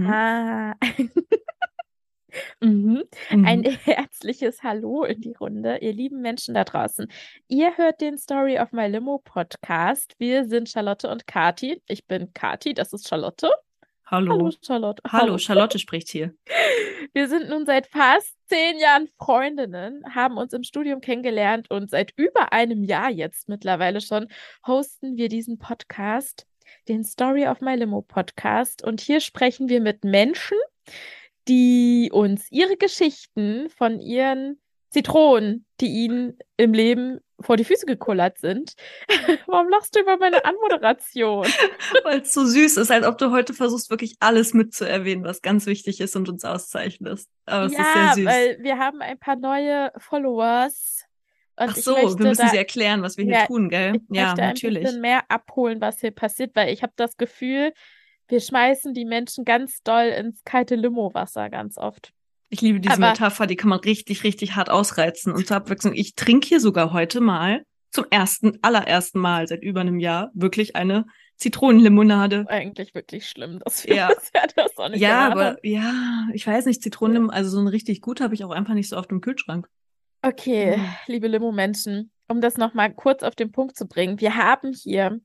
Mhm. Ah. mhm. Ein Mhm. herzliches Hallo in die Runde, ihr lieben Menschen da draußen. Ihr hört den Story of My Limo Podcast. Wir sind Charlotte und Kati. Ich bin Kati, das ist Charlotte. Hallo, Hallo. Charlotte. Hallo, Charlotte spricht hier. Wir sind nun seit fast zehn Jahren Freundinnen, haben uns im Studium kennengelernt und seit über einem Jahr jetzt mittlerweile schon hosten wir diesen Podcast, den Story of My Limo Podcast. Und hier sprechen wir mit Menschen, die uns ihre Geschichten von ihren Zitronen, die ihnen im Leben vor die Füße gekullert sind. Warum lachst du über meine Anmoderation? Weil es so süß ist, als ob du heute versuchst, wirklich alles mitzuerwähnen, was ganz wichtig ist und uns auszeichnet. Aber es ist sehr Ja, süß. weil wir haben ein paar neue Followers und Ach so, möchte wir müssen da, sie erklären, was wir hier ja, tun, gell? ich Ja, möchte ein natürlich. bisschen mehr abholen, was hier passiert, weil ich habe das Gefühl, wir schmeißen die Menschen ganz doll ins kalte Limo-Wasser ganz oft. Ich liebe diese Aber Metapher, die kann man richtig, richtig hart ausreizen. Und zur Abwechslung, ich trinke hier sogar heute mal zum ersten, allerersten Mal seit über einem Jahr wirklich eine Zitronenlimonade. eigentlich wirklich schlimm, dass wir Ja. bisher das auch nicht Ja, haben. aber ja, ich weiß nicht, Zitronenlimonade, also so ein richtig gut habe ich auch einfach nicht so oft im Kühlschrank. Okay, Mhm. liebe Limo-Menschen, um das nochmal kurz auf den Punkt zu bringen. Wir haben hier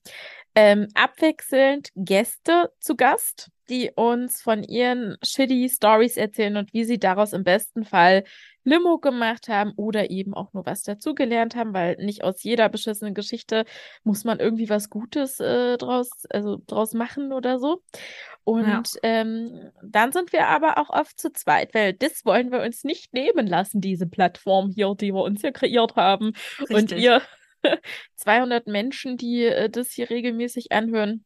ähm, abwechselnd Gäste zu Gast, die uns von ihren shitty Stories erzählen und wie sie daraus im besten Fall Limo gemacht haben oder eben auch nur was dazugelernt haben, weil nicht aus jeder beschissenen Geschichte muss man irgendwie was Gutes äh, draus, also draus machen oder so. Und Ja. ähm, dann sind wir aber auch oft zu zweit, weil das wollen wir uns nicht nehmen lassen, diese Plattform hier, die wir uns hier kreiert haben. Und Richtig. ihr 200 Menschen, die äh, das hier regelmäßig anhören.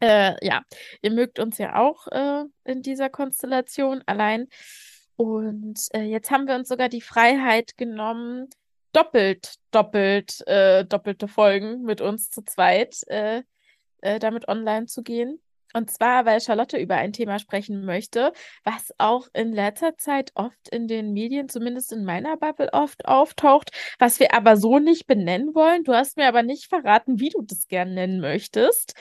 Äh, ja, ihr mögt uns ja auch äh, in dieser Konstellation allein. Und äh, jetzt haben wir uns sogar die Freiheit genommen, doppelt, doppelt, äh, doppelte Folgen mit uns zu zweit äh, äh, damit online zu gehen. Und zwar, weil Charlotte über ein Thema sprechen möchte, was auch in letzter Zeit oft in den Medien, zumindest in meiner Bubble, oft auftaucht, was wir aber so nicht benennen wollen. Du hast mir aber nicht verraten, wie du das gern nennen möchtest.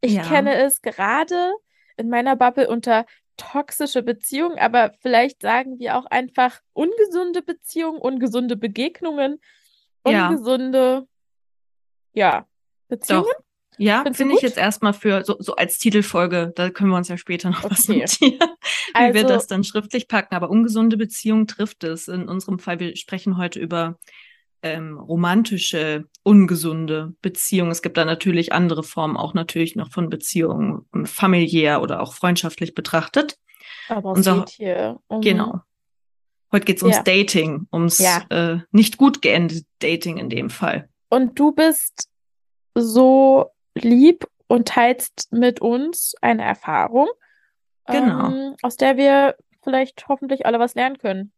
Ich Ja. kenne es gerade in meiner Bubble unter toxische Beziehungen, aber vielleicht sagen wir auch einfach ungesunde Beziehungen, ungesunde Begegnungen, Ja. ungesunde, ja, Beziehungen. Doch. Ja, finde ich jetzt erstmal für so, so als Titelfolge, da können wir uns ja später noch was Okay. notieren, wie wir Also- das dann schriftlich packen. Aber ungesunde Beziehungen trifft es. In unserem Fall, wir sprechen heute über ähm, romantische, ungesunde Beziehungen. Es gibt da natürlich andere Formen, auch natürlich noch von Beziehungen, ähm, familiär oder auch freundschaftlich betrachtet. Aber es Unser- geht hier um Genau. Heute geht es ums Ja. Dating, ums Ja. äh, nicht gut geendete Dating in dem Fall. Und du bist so lieb und teilst mit uns eine Erfahrung, Genau. ähm, aus der wir vielleicht hoffentlich alle was lernen können.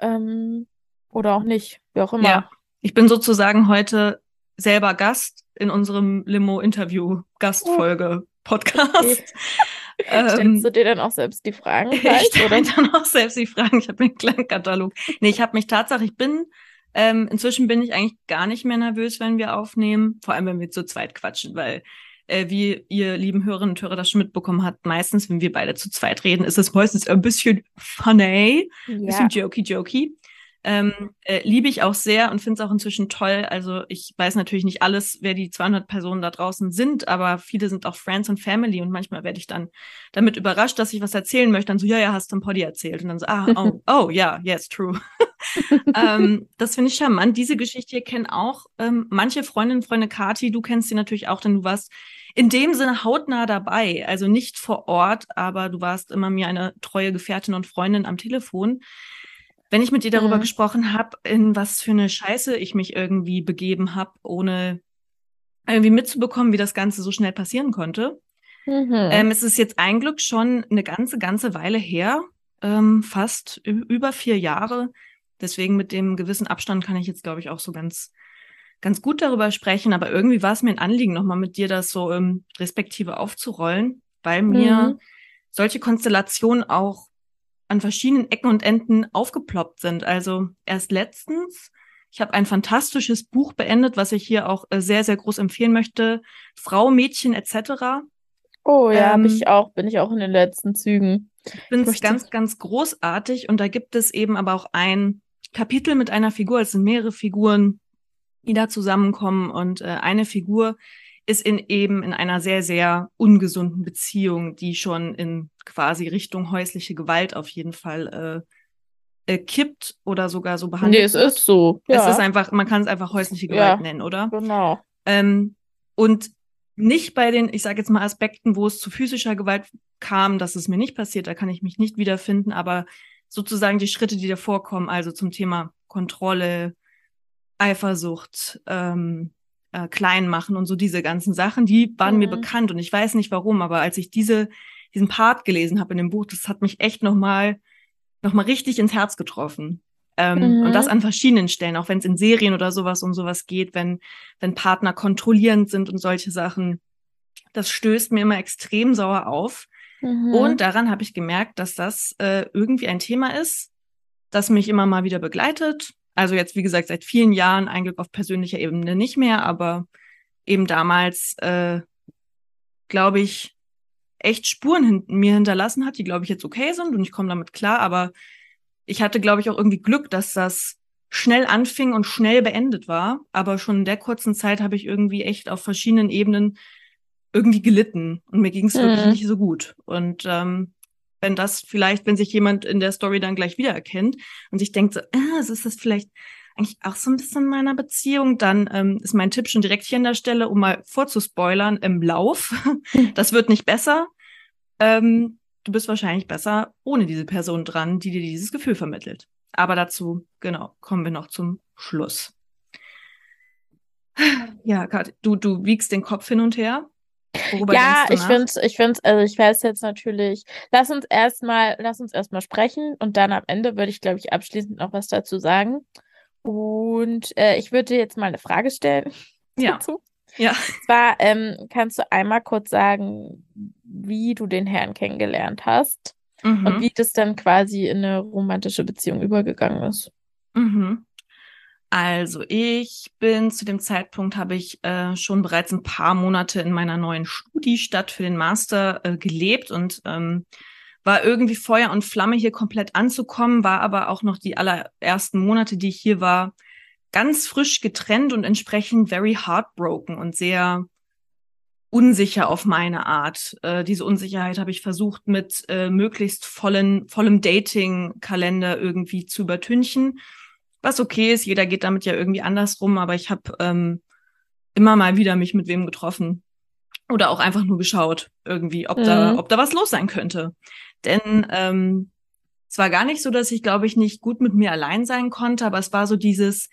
Ähm, oder auch nicht, wie auch immer. Ja. Ich bin sozusagen heute selber Gast in unserem Limo-Interview-Gastfolge-Podcast. Stellst Ähm, du dir dann auch selbst die Fragen ich stelle dann auch selbst die Fragen. Ich habe einen kleinen Katalog. Nee, ich habe mich tatsächlich, ich bin, ähm, inzwischen bin ich eigentlich gar nicht mehr nervös, wenn wir aufnehmen. Vor allem, wenn wir zu zweit quatschen, weil, äh, wie ihr lieben Hörerinnen und Hörer das schon mitbekommen habt, meistens, wenn wir beide zu zweit reden, ist es meistens ein bisschen funny. Ja, bisschen jokey jokey. Ähm, äh, liebe ich auch sehr und finde es auch inzwischen toll. Also ich weiß natürlich nicht alles, wer die 200 Personen da draußen sind, aber viele sind auch Friends und Family und manchmal werde ich dann damit überrascht, dass ich was erzählen möchte. Dann so, ja, ja, hast du im Poddy erzählt. Und dann so, ah, oh, oh, ja, yes, true. ähm, das finde ich charmant. Diese Geschichte hier kennen auch ähm, manche Freundinnen, Freunde Kati, du kennst sie natürlich auch, denn du warst in dem Sinne hautnah dabei. Also nicht vor Ort, aber du warst immer mir eine treue Gefährtin und Freundin am Telefon. Wenn ich mit dir darüber Mhm. gesprochen habe, in was für eine Scheiße ich mich irgendwie begeben habe, ohne irgendwie mitzubekommen, wie das Ganze so schnell passieren konnte. mhm. Ähm, es ist jetzt ein Glück schon eine ganze, ganze Weile her, ähm, fast über vier Jahre. Deswegen mit dem gewissen Abstand kann ich jetzt, glaube ich, auch so ganz, ganz gut darüber sprechen. Aber irgendwie war es mir ein Anliegen, nochmal mit dir das so ähm, respektive aufzurollen, weil mir Mhm. solche Konstellationen auch an verschiedenen Ecken und Enden aufgeploppt sind. Also erst letztens, ich habe ein fantastisches Buch beendet, was ich hier auch äh, sehr, sehr groß empfehlen möchte. Frau, Mädchen etc. Oh ja, ähm, ich auch, bin ich auch in den letzten Zügen. Ich finde es ganz, ganz großartig und da gibt es eben aber auch ein Kapitel mit einer Figur, es sind mehrere Figuren, die da zusammenkommen und äh, eine Figur ist in eben in einer sehr, sehr ungesunden Beziehung, die schon in quasi Richtung häusliche Gewalt auf jeden Fall äh, äh, kippt oder sogar so behandelt. Nee, es wird. ist so. Ja. Es ist einfach, man kann es einfach häusliche Gewalt ja, nennen, oder? Genau. Ähm, und nicht bei den, ich sage jetzt mal, Aspekten, wo es zu physischer Gewalt kam, dass es mir nicht passiert, da kann ich mich nicht wiederfinden, aber sozusagen die Schritte, die da vorkommen, also zum Thema Kontrolle, Eifersucht, ähm, äh, klein machen und so diese ganzen Sachen, die waren mhm. mir bekannt und ich weiß nicht warum, aber als ich diese diesen Part gelesen habe in dem Buch, das hat mich echt nochmal noch mal richtig ins Herz getroffen. Ähm, mhm. Und das an verschiedenen Stellen, auch wenn es in Serien oder sowas um sowas geht, wenn, wenn Partner kontrollierend sind und solche Sachen. Das stößt mir immer extrem sauer auf. Mhm. Und daran habe ich gemerkt, dass das äh, irgendwie ein Thema ist, das mich immer mal wieder begleitet. Also jetzt, wie gesagt, seit vielen Jahren, eigentlich auf persönlicher Ebene nicht mehr, aber eben damals, äh, glaube ich, echt Spuren hin mir hinterlassen hat, die, glaube ich, jetzt okay sind und ich komme damit klar, aber ich hatte, glaube ich, auch irgendwie Glück, dass das schnell anfing und schnell beendet war. Aber schon in der kurzen Zeit habe ich irgendwie echt auf verschiedenen Ebenen irgendwie gelitten und mir ging es mhm. wirklich nicht so gut. Und ähm, wenn das vielleicht, wenn sich jemand in der Story dann gleich wiedererkennt und sich denkt so, ah, ist das vielleicht eigentlich auch so ein bisschen meiner Beziehung, dann ähm, ist mein Tipp schon direkt hier an der Stelle, um mal vorzuspoilern, im Lauf. das wird nicht besser. Ähm, du bist wahrscheinlich besser ohne diese Person dran, die dir dieses Gefühl vermittelt. Aber dazu, genau, kommen wir noch zum Schluss. Ja, Kat, du, du wiegst den Kopf hin und her. Worüber ja, ich finde, ich finde, also ich weiß jetzt natürlich, lass uns erstmal, lass uns erstmal sprechen und dann am Ende würde ich, glaube ich, abschließend noch was dazu sagen. Und äh, ich würde jetzt mal eine Frage stellen. Ja. Dazu. Ja. Und zwar ähm, kannst du einmal kurz sagen, wie du den Herrn kennengelernt hast mhm. und wie das dann quasi in eine romantische Beziehung übergegangen ist. Mhm. Also ich bin zu dem Zeitpunkt, habe ich äh, schon bereits ein paar Monate in meiner neuen Studiestadt für den Master äh, gelebt und ähm, war irgendwie Feuer und Flamme hier komplett anzukommen, war aber auch noch die allerersten Monate, die ich hier war, ganz frisch getrennt und entsprechend very heartbroken und sehr unsicher auf meine Art. Äh, diese Unsicherheit habe ich versucht mit äh, möglichst vollen, vollem Dating-Kalender irgendwie zu übertünchen was okay ist. Jeder geht damit ja irgendwie andersrum, aber ich habe ähm, immer mal wieder mich mit wem getroffen oder auch einfach nur geschaut irgendwie, ob mhm. da, ob da was los sein könnte. Denn ähm, es war gar nicht so, dass ich, glaube ich, nicht gut mit mir allein sein konnte, aber es war so dieses,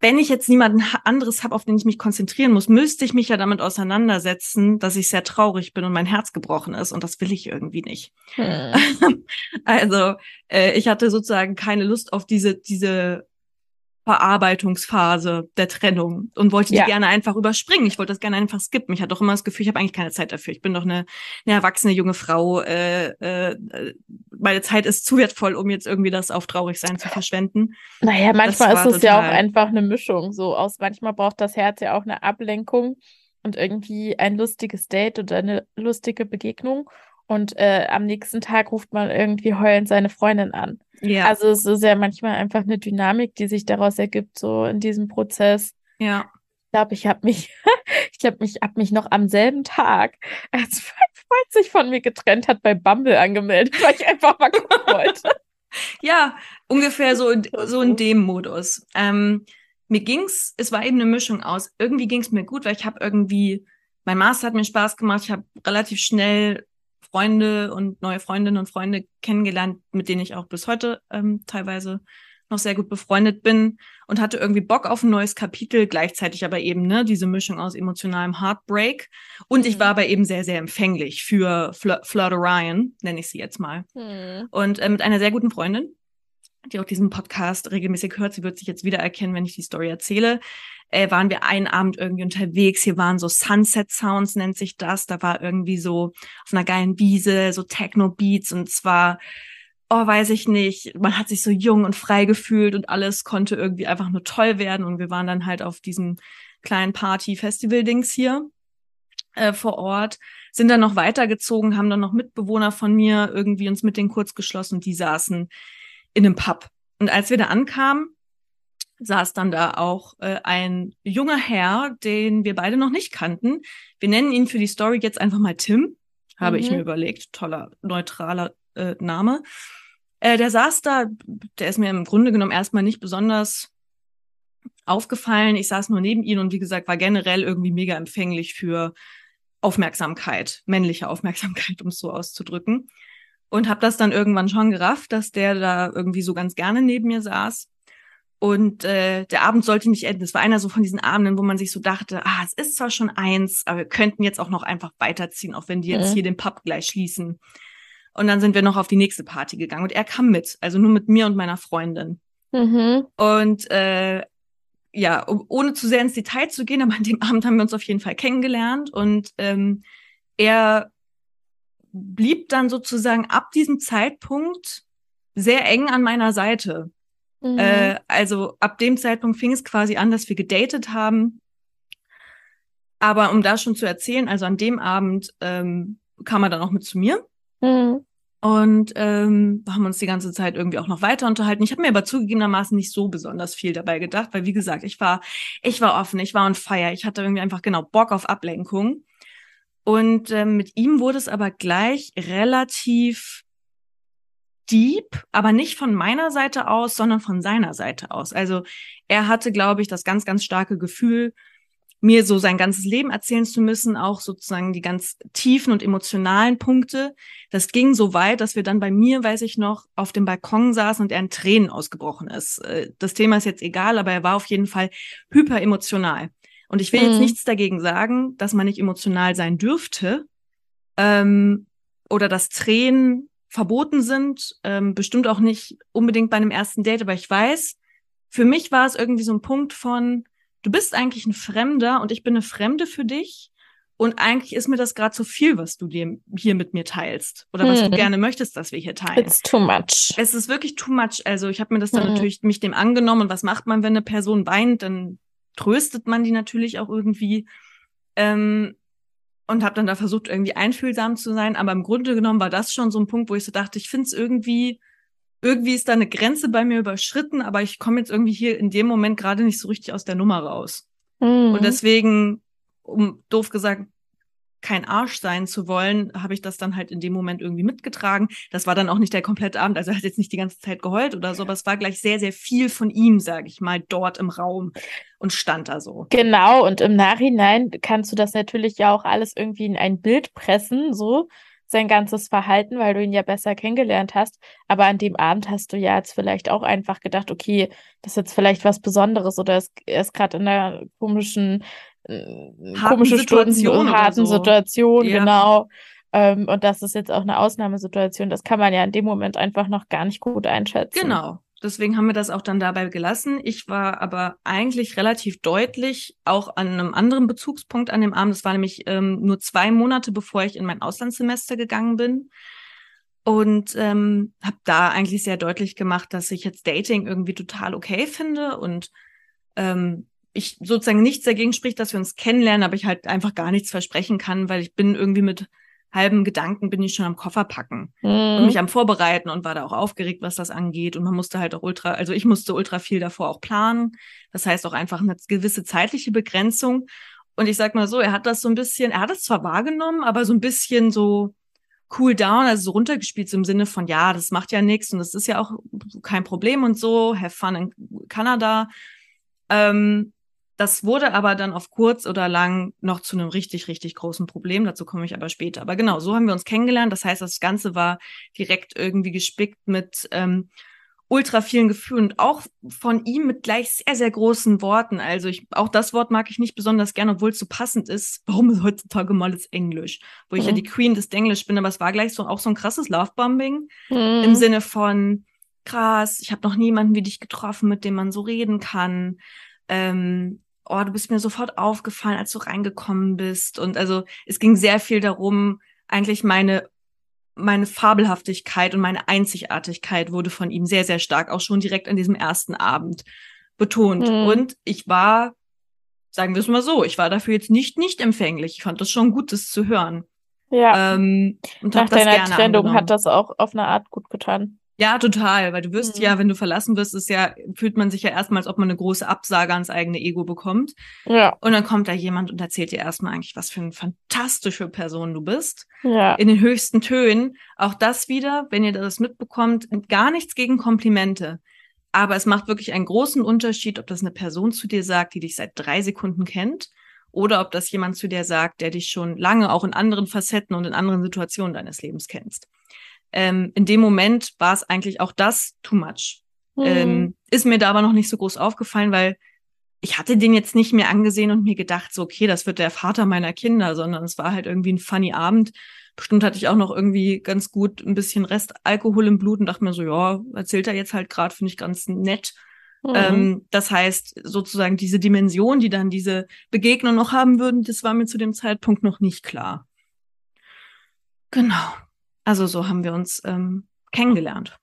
wenn ich jetzt niemanden anderes habe, auf den ich mich konzentrieren muss, müsste ich mich ja damit auseinandersetzen, dass ich sehr traurig bin und mein Herz gebrochen ist und das will ich irgendwie nicht. Hm. also äh, ich hatte sozusagen keine Lust auf diese diese Verarbeitungsphase der Trennung und wollte die ja. gerne einfach überspringen. Ich wollte das gerne einfach skippen. Ich hatte doch immer das Gefühl, ich habe eigentlich keine Zeit dafür. Ich bin doch eine, eine erwachsene junge Frau. Äh, äh, meine Zeit ist zu wertvoll, um jetzt irgendwie das auf Traurigsein zu verschwenden. Naja, manchmal ist es ja auch einfach eine Mischung. So aus manchmal braucht das Herz ja auch eine Ablenkung und irgendwie ein lustiges Date oder eine lustige Begegnung. Und äh, am nächsten Tag ruft man irgendwie heulend seine Freundin an. Ja. Also es ist ja manchmal einfach eine Dynamik, die sich daraus ergibt, so in diesem Prozess. Ja. Ich glaube, ich habe mich, ich glaube, ich habe mich noch am selben Tag, als Freund sich von mir getrennt hat, bei Bumble angemeldet, weil ich einfach mal gucken wollte. ja, ungefähr so, so in dem Modus. Ähm, mir ging's, es war eben eine Mischung aus. Irgendwie ging's mir gut, weil ich habe irgendwie, mein Master hat mir Spaß gemacht. Ich habe relativ schnell Freunde und neue Freundinnen und Freunde kennengelernt, mit denen ich auch bis heute ähm, teilweise noch sehr gut befreundet bin und hatte irgendwie Bock auf ein neues Kapitel, gleichzeitig aber eben ne, diese Mischung aus emotionalem Heartbreak. Und ich mhm. war aber eben sehr, sehr empfänglich für Fl Flirt Orion, nenne ich sie jetzt mal. Mhm. Und äh, mit einer sehr guten Freundin, die auch diesen Podcast regelmäßig hört, sie wird sich jetzt wiedererkennen, wenn ich die Story erzähle, äh, waren wir einen Abend irgendwie unterwegs. Hier waren so Sunset Sounds, nennt sich das. Da war irgendwie so auf einer geilen Wiese, so Techno-Beats und zwar, oh, weiß ich nicht, man hat sich so jung und frei gefühlt und alles konnte irgendwie einfach nur toll werden. Und wir waren dann halt auf diesem kleinen Party-Festival-Dings hier. äh, vor Ort, sind dann noch weitergezogen, haben dann noch Mitbewohner von mir irgendwie uns mit denen kurz geschlossen die saßen in einem Pub. Und als wir da ankamen, saß dann da auch äh, ein junger Herr, den wir beide noch nicht kannten. Wir nennen ihn für die Story jetzt einfach mal Tim, habe mhm. ich mir überlegt. Toller, neutraler äh, Name. Äh, der saß da, der ist mir im Grunde genommen erstmal nicht besonders aufgefallen. Ich saß nur neben ihm und wie gesagt, war generell irgendwie mega empfänglich für Aufmerksamkeit, männliche Aufmerksamkeit, um es so auszudrücken. Und habe das dann irgendwann schon gerafft, dass der da irgendwie so ganz gerne neben mir saß. Und äh, der Abend sollte nicht enden. Es war einer so von diesen Abenden, wo man sich so dachte, ah, es ist zwar schon eins, aber wir könnten jetzt auch noch einfach weiterziehen, auch wenn die jetzt mhm. hier den Pub gleich schließen. Und dann sind wir noch auf die nächste Party gegangen und er kam mit, also nur mit mir und meiner Freundin. Mhm. Und äh, ja, um, ohne zu sehr ins Detail zu gehen, aber an dem Abend haben wir uns auf jeden Fall kennengelernt und ähm, er blieb dann sozusagen ab diesem Zeitpunkt sehr eng an meiner Seite. Mhm. Äh, also ab dem Zeitpunkt fing es quasi an, dass wir gedatet haben. Aber um da schon zu erzählen, also an dem Abend ähm, kam er dann auch mit zu mir. Mhm. Und ähm, haben uns die ganze Zeit irgendwie auch noch weiter unterhalten. Ich habe mir aber zugegebenermaßen nicht so besonders viel dabei gedacht, weil wie gesagt, ich war, ich war offen, ich war on fire, ich hatte irgendwie einfach genau Bock auf Ablenkung. Und ähm, mit ihm wurde es aber gleich relativ deep, aber nicht von meiner Seite aus, sondern von seiner Seite aus. Also er hatte, glaube ich, das ganz, ganz starke Gefühl, mir so sein ganzes Leben erzählen zu müssen, auch sozusagen die ganz tiefen und emotionalen Punkte. Das ging so weit, dass wir dann bei mir, weiß ich noch, auf dem Balkon saßen und er in Tränen ausgebrochen ist. Äh, das Thema ist jetzt egal, aber er war auf jeden Fall hyper emotional. Und ich will mhm. jetzt nichts dagegen sagen, dass man nicht emotional sein dürfte ähm, oder dass Tränen verboten sind. Ähm, bestimmt auch nicht unbedingt bei einem ersten Date, aber ich weiß, für mich war es irgendwie so ein Punkt von, du bist eigentlich ein Fremder und ich bin eine Fremde für dich. Und eigentlich ist mir das gerade zu viel, was du dir hier mit mir teilst. Oder hm. was du hm. gerne möchtest, dass wir hier teilen. It's too much. Es ist wirklich too much. Also ich habe mir das dann hm. natürlich mich dem angenommen. Und was macht man, wenn eine Person weint? Dann tröstet man die natürlich auch irgendwie. Ähm, und habe dann da versucht, irgendwie einfühlsam zu sein. Aber im Grunde genommen war das schon so ein Punkt, wo ich so dachte, ich finde es irgendwie irgendwie ist da eine Grenze bei mir überschritten, aber ich komme jetzt irgendwie hier in dem Moment gerade nicht so richtig aus der Nummer raus. Mhm. Und deswegen, um doof gesagt, kein Arsch sein zu wollen, habe ich das dann halt in dem Moment irgendwie mitgetragen. Das war dann auch nicht der komplette Abend, also er hat jetzt nicht die ganze Zeit geheult oder so, aber es war gleich sehr, sehr viel von ihm, sage ich mal, dort im Raum und stand da so. Genau, und im Nachhinein kannst du das natürlich ja auch alles irgendwie in ein Bild pressen, so sein ganzes Verhalten, weil du ihn ja besser kennengelernt hast. Aber an dem Abend hast du ja jetzt vielleicht auch einfach gedacht, okay, das ist jetzt vielleicht was Besonderes oder er ist gerade in einer komischen, komische Stunden, harten so. Situation, ja. genau. Ähm, und das ist jetzt auch eine Ausnahmesituation. Das kann man ja in dem Moment einfach noch gar nicht gut einschätzen. Genau. Deswegen haben wir das auch dann dabei gelassen. Ich war aber eigentlich relativ deutlich auch an einem anderen Bezugspunkt an dem Abend. Das war nämlich ähm, nur zwei Monate, bevor ich in mein Auslandssemester gegangen bin. Und ähm, habe da eigentlich sehr deutlich gemacht, dass ich jetzt Dating irgendwie total okay finde und ähm, ich sozusagen nichts dagegen spricht, dass wir uns kennenlernen, aber ich halt einfach gar nichts versprechen kann, weil ich bin irgendwie mit halben Gedanken bin ich schon am Koffer packen mhm. und mich am Vorbereiten und war da auch aufgeregt, was das angeht. Und man musste halt auch ultra, also ich musste ultra viel davor auch planen. Das heißt auch einfach eine gewisse zeitliche Begrenzung. Und ich sag mal so, er hat das so ein bisschen, er hat es zwar wahrgenommen, aber so ein bisschen so cool down, also so runtergespielt, so im Sinne von, ja, das macht ja nichts und das ist ja auch kein Problem und so, have fun in Kanada. Ähm, das wurde aber dann auf kurz oder lang noch zu einem richtig, richtig großen Problem. Dazu komme ich aber später. Aber genau, so haben wir uns kennengelernt. Das heißt, das Ganze war direkt irgendwie gespickt mit ähm, ultra vielen Gefühlen und auch von ihm mit gleich sehr, sehr großen Worten. Also ich, auch das Wort mag ich nicht besonders gerne, obwohl es so passend ist. Warum ist heutzutage mal das Englisch? Wo mhm. ich ja mhm. die Queen des Englisch bin, aber es war gleich so auch so ein krasses Lovebombing mhm. im Sinne von krass, ich habe noch niemanden wie dich getroffen, mit dem man so reden kann. Ähm, oh, du bist mir sofort aufgefallen, als du reingekommen bist. Und also es ging sehr viel darum, eigentlich meine meine Fabelhaftigkeit und meine Einzigartigkeit wurde von ihm sehr, sehr stark, auch schon direkt an diesem ersten Abend betont. Mhm. Und ich war sagen wir es mal so, ich war dafür jetzt nicht nicht empfänglich. Ich fand das schon gut, das zu hören. Ja. Ähm, und Nach deiner Trennung angenommen. hat das auch auf eine Art gut getan. Ja, total, weil du wirst Mhm. ja, wenn du verlassen wirst, ist ja, fühlt man sich ja erstmal, als ob man eine große Absage ans eigene Ego bekommt. Ja, Und dann kommt da jemand und erzählt dir erstmal eigentlich, was für eine fantastische Person du bist. ja. In den höchsten Tönen. Auch das wieder, wenn ihr das mitbekommt, gar nichts gegen Komplimente. Aber es macht wirklich einen großen Unterschied, ob das eine Person zu dir sagt, die dich seit drei Sekunden kennt, oder ob das jemand zu dir sagt, der dich schon lange auch in anderen Facetten und in anderen Situationen deines Lebens kennst. Ähm, in dem Moment war es eigentlich auch das too much. Mhm. Ähm, ist mir da aber noch nicht so groß aufgefallen, weil ich hatte den jetzt nicht mehr angesehen und mir gedacht, so, okay, das wird der Vater meiner Kinder, sondern es war halt irgendwie ein funny Abend. Bestimmt hatte ich auch noch irgendwie ganz gut ein bisschen Restalkohol im Blut und dachte mir so, ja, erzählt er jetzt halt gerade, finde ich ganz nett. Mhm. Ähm, das heißt, sozusagen diese Dimension, die dann diese Begegnung noch haben würden, das war mir zu dem Zeitpunkt noch nicht klar. Genau. Also so haben wir uns ähm, kennengelernt.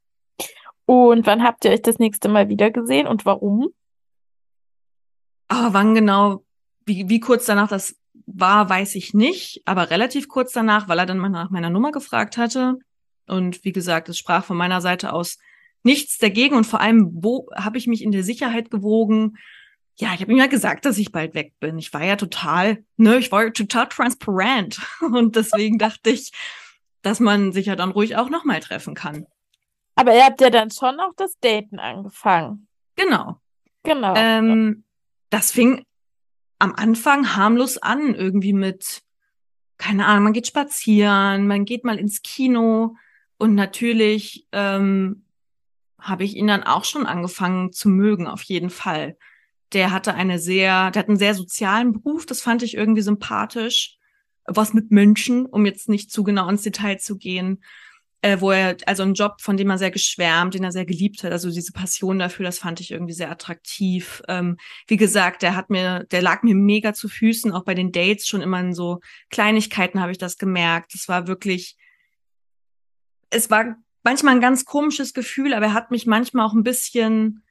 Und wann habt ihr euch das nächste Mal wieder gesehen und warum? Aber wann genau, wie, wie kurz danach das war, weiß ich nicht, aber relativ kurz danach, weil er dann mal nach meiner Nummer gefragt hatte. Und wie gesagt, es sprach von meiner Seite aus nichts dagegen und vor allem, wo habe ich mich in der Sicherheit gewogen? Ja, ich habe ihm ja gesagt, dass ich bald weg bin. Ich war ja total, ne, ich war ja total transparent und deswegen dachte ich, dass man sich ja dann ruhig auch nochmal treffen kann. Aber ihr habt ja dann schon auch das Daten angefangen. Genau. Genau. Ähm, das fing am Anfang harmlos an, irgendwie mit, keine Ahnung, man geht spazieren, man geht mal ins Kino und natürlich ähm, habe ich ihn dann auch schon angefangen zu mögen, auf jeden Fall. Der hatte eine sehr, der hat einen sehr sozialen Beruf, das fand ich irgendwie sympathisch. Was mit Menschen, um jetzt nicht zu genau ins Detail zu gehen äh, wo er, also einen Job, von dem er sehr geschwärmt, den er sehr geliebt hat, also diese Passion dafür, das fand ich irgendwie sehr attraktiv. Ähm, wie gesagt, der hat mir, der lag mir mega zu Füßen, auch bei den Dates schon immer in so Kleinigkeiten habe ich das gemerkt. Es war wirklich, es war manchmal ein ganz komisches Gefühl, aber er hat mich manchmal auch ein bisschen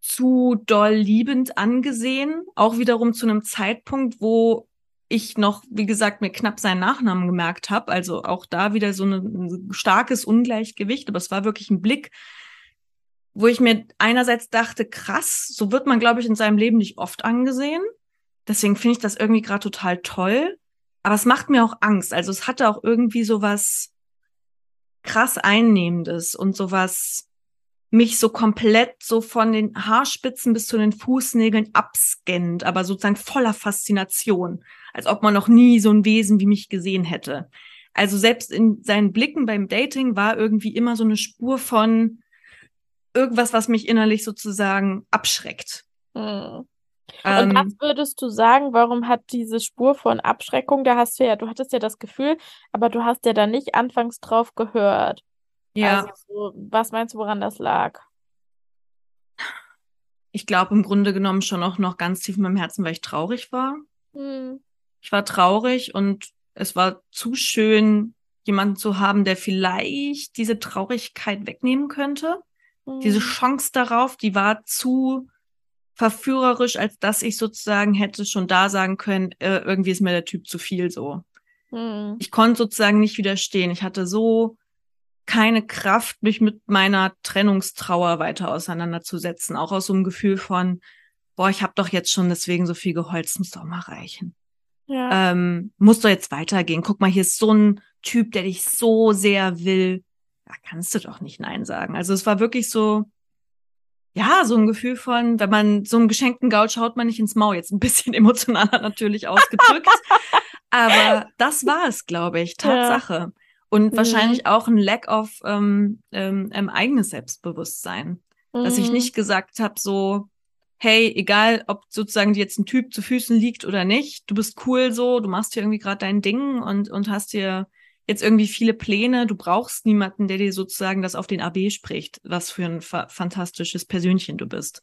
zu doll liebend angesehen, auch wiederum zu einem Zeitpunkt, wo ich noch, wie gesagt, mir knapp seinen Nachnamen gemerkt habe. Also auch da wieder so ein starkes Ungleichgewicht. Aber es war wirklich ein Blick, wo ich mir einerseits dachte, krass, so wird man, glaube ich, in seinem Leben nicht oft angesehen. Deswegen finde ich das irgendwie gerade total toll. Aber es macht mir auch Angst. Also es hatte auch irgendwie so was krass Einnehmendes und sowas mich so komplett so von den Haarspitzen bis zu den Fußnägeln abscannt, aber sozusagen voller Faszination, als ob man noch nie so ein Wesen wie mich gesehen hätte. Also selbst in seinen Blicken beim Dating war irgendwie immer so eine Spur von irgendwas, was mich innerlich sozusagen abschreckt. Hm. Und Ähm, was würdest du sagen, warum hat diese Spur von Abschreckung, da hast du ja, du hattest ja das Gefühl, aber du hast ja da nicht anfangs drauf gehört. ja, Also, so, was meinst du, woran das lag? ich glaube im Grunde genommen schon auch noch ganz tief in meinem Herzen, weil ich traurig war. Hm. Ich war traurig und es war zu schön, jemanden zu haben, der vielleicht diese Traurigkeit wegnehmen könnte. Diese Hm. Chance darauf, die war zu verführerisch, als dass ich sozusagen hätte schon da sagen können, äh, irgendwie ist mir der Typ zu viel so. Hm. Ich konnte sozusagen nicht widerstehen. Ich hatte so keine Kraft, mich mit meiner Trennungstrauer weiter auseinanderzusetzen. Auch aus so einem Gefühl von, boah, ich habe doch jetzt schon deswegen so viel geholzt, muss doch mal reichen. Ja. Ähm, muss doch jetzt weitergehen. Guck mal, hier ist so ein Typ, der dich so sehr will. Da kannst du doch nicht Nein sagen. Also es war wirklich so, ja, so ein Gefühl von, wenn man so einen geschenkten Gaul schaut man nicht ins Maul. Jetzt ein bisschen emotionaler natürlich ausgedrückt. Aber das war es, glaube ich, Tatsache. Und Mhm. wahrscheinlich auch ein Lack of ähm, ähm, ähm, eigenes Selbstbewusstsein. Dass ich Hm. nicht gesagt habe, so, hey, egal, ob sozusagen dir jetzt ein Typ zu Füßen liegt oder nicht, du bist cool so, du machst hier irgendwie gerade dein Ding und, und hast dir jetzt irgendwie viele Pläne, du brauchst niemanden, der dir sozusagen das auf den AB spricht, was für ein fa fantastisches Persönchen du bist.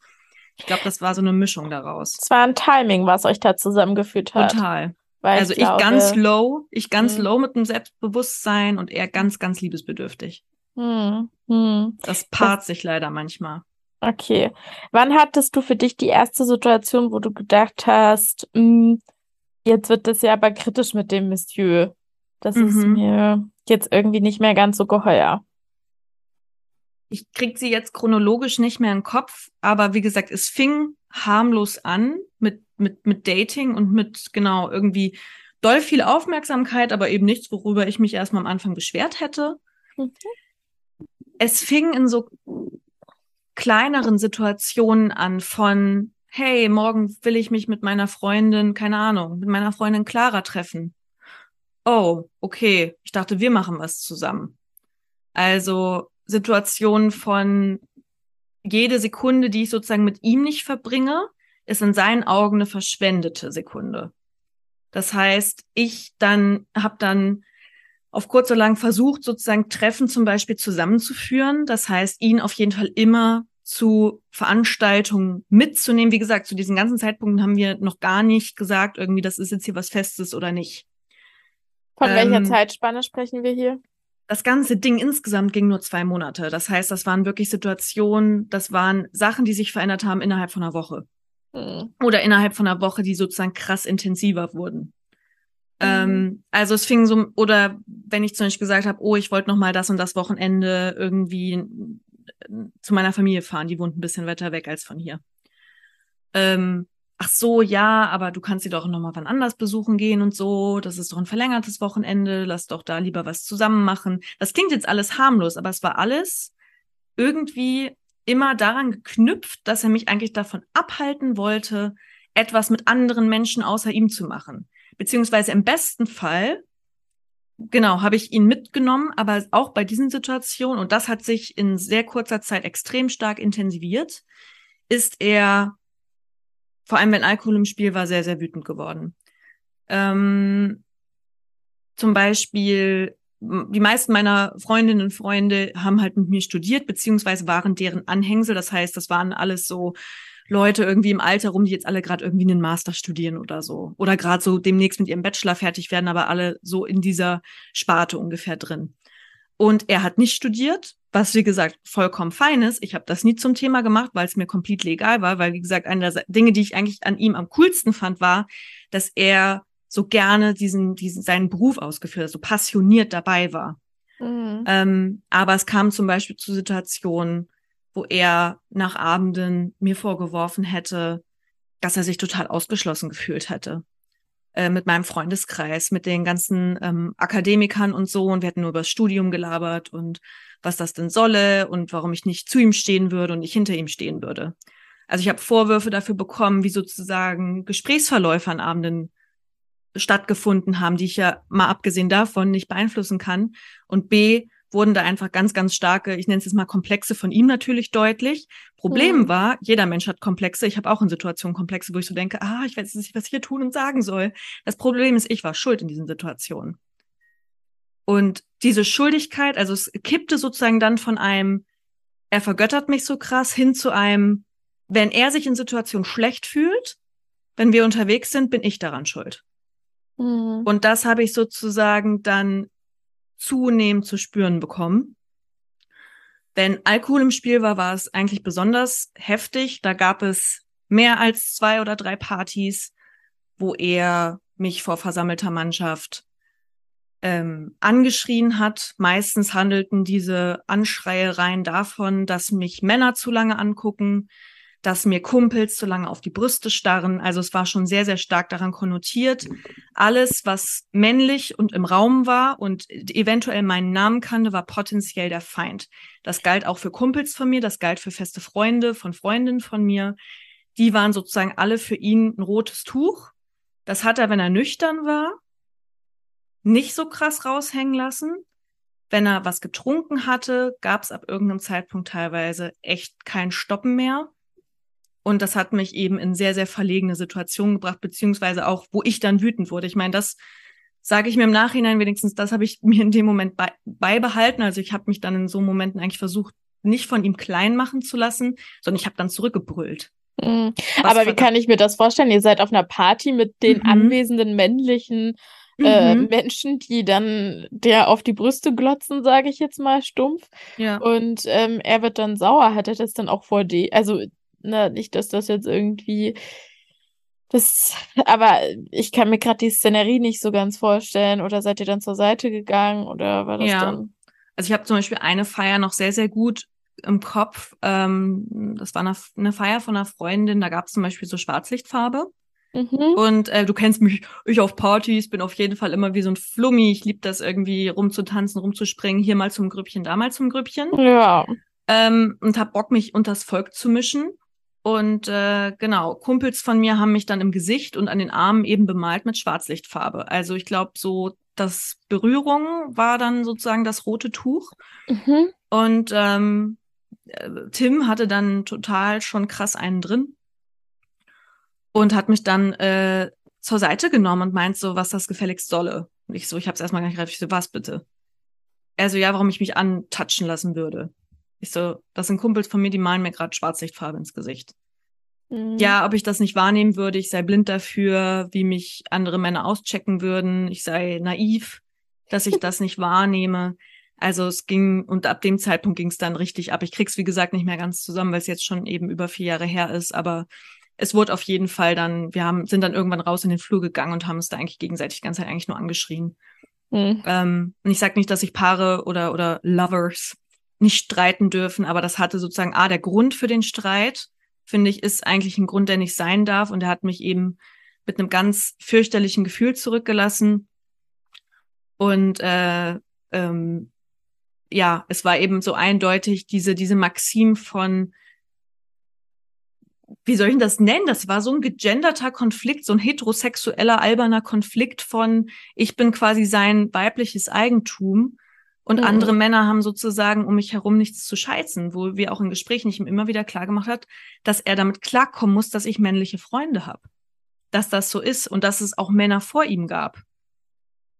Ich glaube, das war so eine Mischung daraus. Es war ein Timing, was euch da zusammengeführt hat. Total. Weil Also ich glaube, ganz low, ich ganz Mhm. low mit dem Selbstbewusstsein und er ganz, ganz liebesbedürftig. Hm, hm. Das paart sich leider manchmal. Okay. Wann hattest du für dich die erste Situation, wo du gedacht hast, mh, jetzt wird das ja aber kritisch mit dem Monsieur. Das ist Mhm. mir jetzt irgendwie nicht mehr ganz so geheuer. Ich krieg sie jetzt chronologisch nicht mehr in den Kopf, aber wie gesagt, es fing harmlos an mit, mit, mit Dating und mit genau irgendwie doll viel Aufmerksamkeit, aber eben nichts, worüber ich mich erstmal am Anfang beschwert hätte. Mhm. Es fing in so kleineren Situationen an von, hey, morgen will ich mich mit meiner Freundin, keine Ahnung, mit meiner Freundin Clara treffen. Oh, okay. Ich dachte, wir machen was zusammen. Also Situationen von jede Sekunde, die ich sozusagen mit ihm nicht verbringe, ist in seinen Augen eine verschwendete Sekunde. Das heißt, ich dann habe dann auf kurz oder lang versucht, sozusagen Treffen zum Beispiel zusammenzuführen. Das heißt, ihn auf jeden Fall immer zu Veranstaltungen mitzunehmen. Wie gesagt, zu diesen ganzen Zeitpunkten haben wir noch gar nicht gesagt, irgendwie, das ist jetzt hier was Festes oder nicht. Von welcher Ähm, Zeitspanne sprechen wir hier? Das ganze Ding insgesamt ging nur zwei Monate. Das heißt, das waren wirklich Situationen, das waren Sachen, die sich verändert haben innerhalb von einer Woche. Hm. Oder innerhalb von einer Woche, die sozusagen krass intensiver wurden. Mhm. Ähm, also es fing so, oder wenn ich zum Beispiel gesagt habe, oh, ich wollte noch mal das und das Wochenende irgendwie zu meiner Familie fahren, die wohnt ein bisschen weiter weg als von hier. Ähm, ach so, ja, aber du kannst sie doch noch mal wann anders besuchen gehen und so. Das ist doch ein verlängertes Wochenende. Lass doch da lieber was zusammen machen. Das klingt jetzt alles harmlos, aber es war alles irgendwie immer daran geknüpft, dass er mich eigentlich davon abhalten wollte, etwas mit anderen Menschen außer ihm zu machen. Beziehungsweise im besten Fall, genau, habe ich ihn mitgenommen, aber auch bei diesen Situationen, und das hat sich in sehr kurzer Zeit extrem stark intensiviert, ist er, vor allem wenn Alkohol im Spiel war, sehr, sehr wütend geworden. Ähm, zum Beispiel, die meisten meiner Freundinnen und Freunde haben halt mit mir studiert, beziehungsweise waren deren Anhängsel. Das heißt, das waren alles so Leute irgendwie im Alter rum, die jetzt alle gerade irgendwie einen Master studieren oder so. Oder gerade so demnächst mit ihrem Bachelor fertig werden, aber alle so in dieser Sparte ungefähr drin. Und er hat nicht studiert, was wie gesagt vollkommen fein ist. Ich habe das nie zum Thema gemacht, weil es mir komplett legal war, weil wie gesagt, eine der Dinge, die ich eigentlich an ihm am coolsten fand, war, dass er so gerne diesen, diesen seinen Beruf ausgeführt hat, so passioniert dabei war. Mhm. Ähm, aber es kam zum Beispiel zu Situationen, wo er nach Abenden mir vorgeworfen hätte, dass er sich total ausgeschlossen gefühlt hätte. Äh, mit meinem Freundeskreis, mit den ganzen ähm, Akademikern und so. Und wir hatten nur über das Studium gelabert und was das denn solle und warum ich nicht zu ihm stehen würde und nicht hinter ihm stehen würde. Also ich habe Vorwürfe dafür bekommen, wie sozusagen Gesprächsverläufe an Abenden stattgefunden haben, die ich ja mal abgesehen davon nicht beeinflussen kann. Und B, wurden da einfach ganz, ganz starke, ich nenne es jetzt mal Komplexe von ihm natürlich deutlich. Problem Mhm. war, jeder Mensch hat Komplexe. Ich habe auch in Situationen Komplexe, wo ich so denke, ah, ich weiß nicht, was ich hier tun und sagen soll. Das Problem ist, ich war schuld in diesen Situationen. Und diese Schuldigkeit, also es kippte sozusagen dann von einem, er vergöttert mich so krass, hin zu einem, wenn er sich in Situationen schlecht fühlt, wenn wir unterwegs sind, bin ich daran schuld. Mhm. Und das habe ich sozusagen dann zunehmend zu spüren bekommen. Wenn Alkohol im Spiel war, war es eigentlich besonders heftig. Da gab es mehr als zwei oder drei Partys, wo er mich vor versammelter Mannschaft ähm, angeschrien hat. Meistens handelten diese Anschreiereien davon, dass mich Männer zu lange angucken, dass mir Kumpels zu lange auf die Brüste starren. Also es war schon sehr, sehr stark daran konnotiert. Alles, was männlich und im Raum war und eventuell meinen Namen kannte, war potenziell der Feind. Das galt auch für Kumpels von mir, das galt für feste Freunde von Freundinnen von mir. Die waren sozusagen alle für ihn ein rotes Tuch. Das hat er, wenn er nüchtern war, nicht so krass raushängen lassen. Wenn er was getrunken hatte, gab es ab irgendeinem Zeitpunkt teilweise echt kein Stoppen mehr. Und das hat mich eben in sehr, sehr verlegene Situationen gebracht, beziehungsweise auch, wo ich dann wütend wurde. Ich meine, das sage ich mir im Nachhinein wenigstens, das habe ich mir in dem Moment bei, beibehalten. Also ich habe mich dann in so Momenten eigentlich versucht, nicht von ihm klein machen zu lassen, sondern ich habe dann zurückgebrüllt. Mhm. Aber wie kann ich mir das vorstellen? Ihr seid auf einer Party mit den Mhm. anwesenden männlichen äh, Mhm. Menschen, die dann der auf die Brüste glotzen, sage ich jetzt mal stumpf. Ja. Und ähm, er wird dann sauer. Hat er das dann auch vor die? Also, na, nicht, dass das jetzt irgendwie. Das, aber ich kann mir gerade die Szenerie nicht so ganz vorstellen. Oder seid ihr dann zur Seite gegangen? Oder war das Ja. dann? Also ich habe zum Beispiel eine Feier noch sehr, sehr gut im Kopf. Ähm, das war eine, eine Feier von einer Freundin, da gab es zum Beispiel so Schwarzlichtfarbe. Mhm. Und äh, du kennst mich, ich auf Partys bin auf jeden Fall immer wie so ein Flummi. Ich liebe das irgendwie rumzutanzen, rumzuspringen, hier mal zum Grüppchen, da mal zum Grüppchen. Ja. Ähm, und hab Bock, mich unters Volk zu mischen. Und äh, genau, Kumpels von mir haben mich dann im Gesicht und an den Armen eben bemalt mit Schwarzlichtfarbe. Also ich glaube, so das Berührung war dann sozusagen das rote Tuch. Mhm. Und ähm, äh, Tim hatte dann total schon krass einen drin und hat mich dann äh, zur Seite genommen und meint so, was das gefälligst solle. Und ich so, ich hab's erstmal gar nicht greifen. Ich so, was bitte? Er so, ja, warum ich mich antatschen lassen würde. Ich so, das sind Kumpels von mir, die malen mir gerade Schwarzlichtfarbe ins Gesicht. Mhm. Ja, ob ich das nicht wahrnehmen würde, ich sei blind dafür, wie mich andere Männer auschecken würden, ich sei naiv, dass ich das nicht wahrnehme. Also es ging, und ab dem Zeitpunkt ging es dann richtig ab. Ich krieg's, wie gesagt, nicht mehr ganz zusammen, weil es jetzt schon eben über vier Jahre her ist, aber es wurde auf jeden Fall dann, wir haben, sind dann irgendwann raus in den Flur gegangen und haben uns da eigentlich gegenseitig die ganze Zeit eigentlich nur angeschrien. Mhm. Ähm, und ich sage nicht, dass sich Paare oder, oder Lovers nicht streiten dürfen, aber das hatte sozusagen, ah, der Grund für den Streit, finde ich, ist eigentlich ein Grund, der nicht sein darf. Und er hat mich eben mit einem ganz fürchterlichen Gefühl zurückgelassen. Und äh, ähm, ja, es war eben so eindeutig diese, diese Maxim von, wie soll ich das nennen? Das war so ein gegenderter Konflikt, so ein heterosexueller, alberner Konflikt von, ich bin quasi sein weibliches Eigentum und Mhm. andere Männer haben sozusagen um mich herum nichts zu scheißen, wo wir auch in Gesprächen ich ihm immer wieder klar gemacht hat, dass er damit klarkommen muss, dass ich männliche Freunde habe. Dass das so ist und dass es auch Männer vor ihm gab.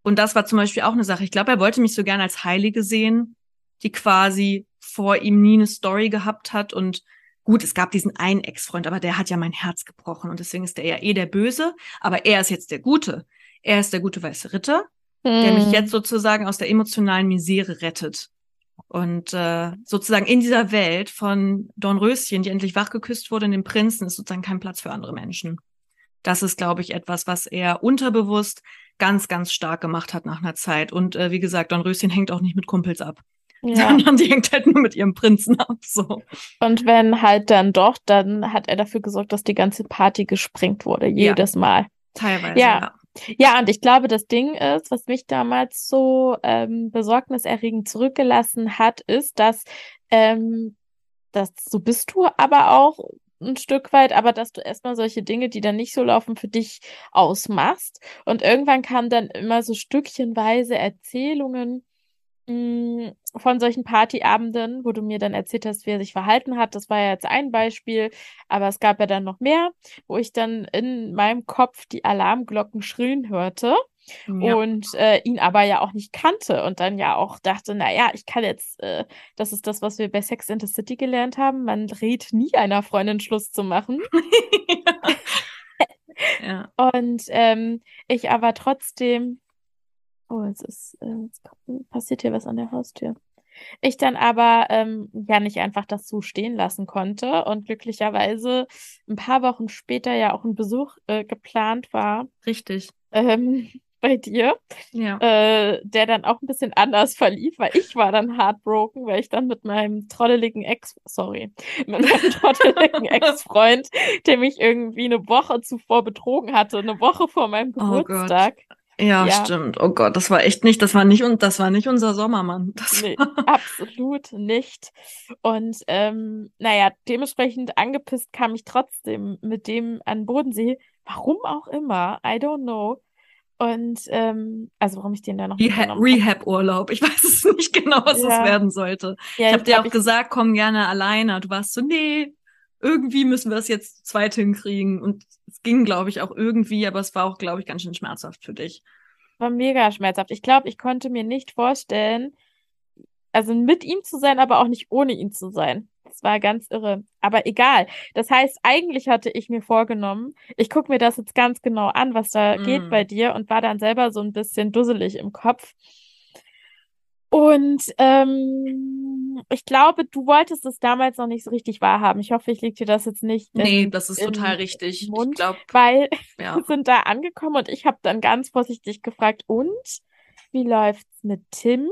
Und das war zum Beispiel auch eine Sache. Ich glaube, er wollte mich so gern als Heilige sehen, die quasi vor ihm nie eine Story gehabt hat und Gut, es gab diesen einen Ex-Freund, aber der hat ja mein Herz gebrochen und deswegen ist der ja eh der Böse, aber er ist jetzt der Gute. Er ist der gute weiße Ritter, der mich Mhm. jetzt sozusagen aus der emotionalen Misere rettet. Und äh, sozusagen in dieser Welt von Dornröschen, die endlich wachgeküsst wurde, in dem Prinzen, ist sozusagen kein Platz für andere Menschen. Das ist, glaube ich, etwas, was er unterbewusst ganz, ganz stark gemacht hat nach einer Zeit. Und äh, wie gesagt, Dornröschen hängt auch nicht mit Kumpels ab, Ja. sondern die hängt halt nur mit ihrem Prinzen ab. So. Und wenn halt dann doch, dann hat er dafür gesorgt, dass die ganze Party gesprengt wurde, Ja. jedes Mal. Teilweise, Ja. ja. Ja, und ich glaube, das Ding ist, was mich damals so ähm, besorgniserregend zurückgelassen hat, ist, dass ähm, das so bist du aber auch ein Stück weit, aber dass du erstmal solche Dinge, die dann nicht so laufen, für dich ausmachst. Und irgendwann kamen dann immer so stückchenweise Erzählungen mh, von solchen Partyabenden, wo du mir dann erzählt hast, wie er sich verhalten hat. Das war ja jetzt ein Beispiel, aber es gab ja dann noch mehr, wo ich dann in meinem Kopf die Alarmglocken schrillen hörte Ja. und äh, ihn aber ja auch nicht kannte und dann ja auch dachte, naja, ich kann jetzt, äh, das ist das, was wir bei Sex in the City gelernt haben, man rät nie einer Freundin Schluss zu machen. ja. Und ähm, ich aber trotzdem, oh, es ist, äh, jetzt kommt- passiert hier was an der Haustür. Ich dann aber ähm, ja nicht einfach das so stehen lassen konnte und glücklicherweise ein paar Wochen später ja auch ein Besuch äh, geplant war Richtig. ähm, bei dir. Ja. äh, der dann auch ein bisschen anders verlief, weil ich war dann heartbroken, weil ich dann mit meinem trotteligen Ex, sorry, mit meinem trotteligen Ex-Freund, der mich irgendwie eine Woche zuvor betrogen hatte, eine Woche vor meinem Oh. Geburtstag. Ja, Ja. stimmt. Oh Gott, das war echt nicht, das war nicht und das war nicht unser Sommermann. Das Nee, absolut nicht. Und ähm, naja, dementsprechend angepisst kam ich trotzdem mit dem an Bodensee. Warum auch immer, I don't know. Und ähm, also warum ich den da noch Reha. Rehab-Urlaub. Ich weiß es nicht genau, was Ja. es werden sollte. Ja, ich habe dir auch gesagt, komm gerne alleine. Du warst so, nee, irgendwie müssen wir es jetzt zu zweit hinkriegen. Und es ging, glaube ich, auch irgendwie, aber es war auch, glaube ich, ganz schön schmerzhaft für dich. war mega schmerzhaft. Ich glaube, ich konnte mir nicht vorstellen, also mit ihm zu sein, aber auch nicht ohne ihn zu sein. Das war ganz irre. Aber egal. Das heißt, eigentlich hatte ich mir vorgenommen, ich gucke mir das jetzt ganz genau an, was da mm. geht bei dir und war dann selber so ein bisschen dusselig im Kopf. Und ähm, ich glaube, du wolltest es damals noch nicht so richtig wahrhaben. Ich hoffe, ich leg dir das jetzt nicht. Nee, in, das ist total richtig. Mund, ich glaube, weil ja. wir sind da angekommen und ich habe dann ganz vorsichtig gefragt, und wie läuft's mit Tim?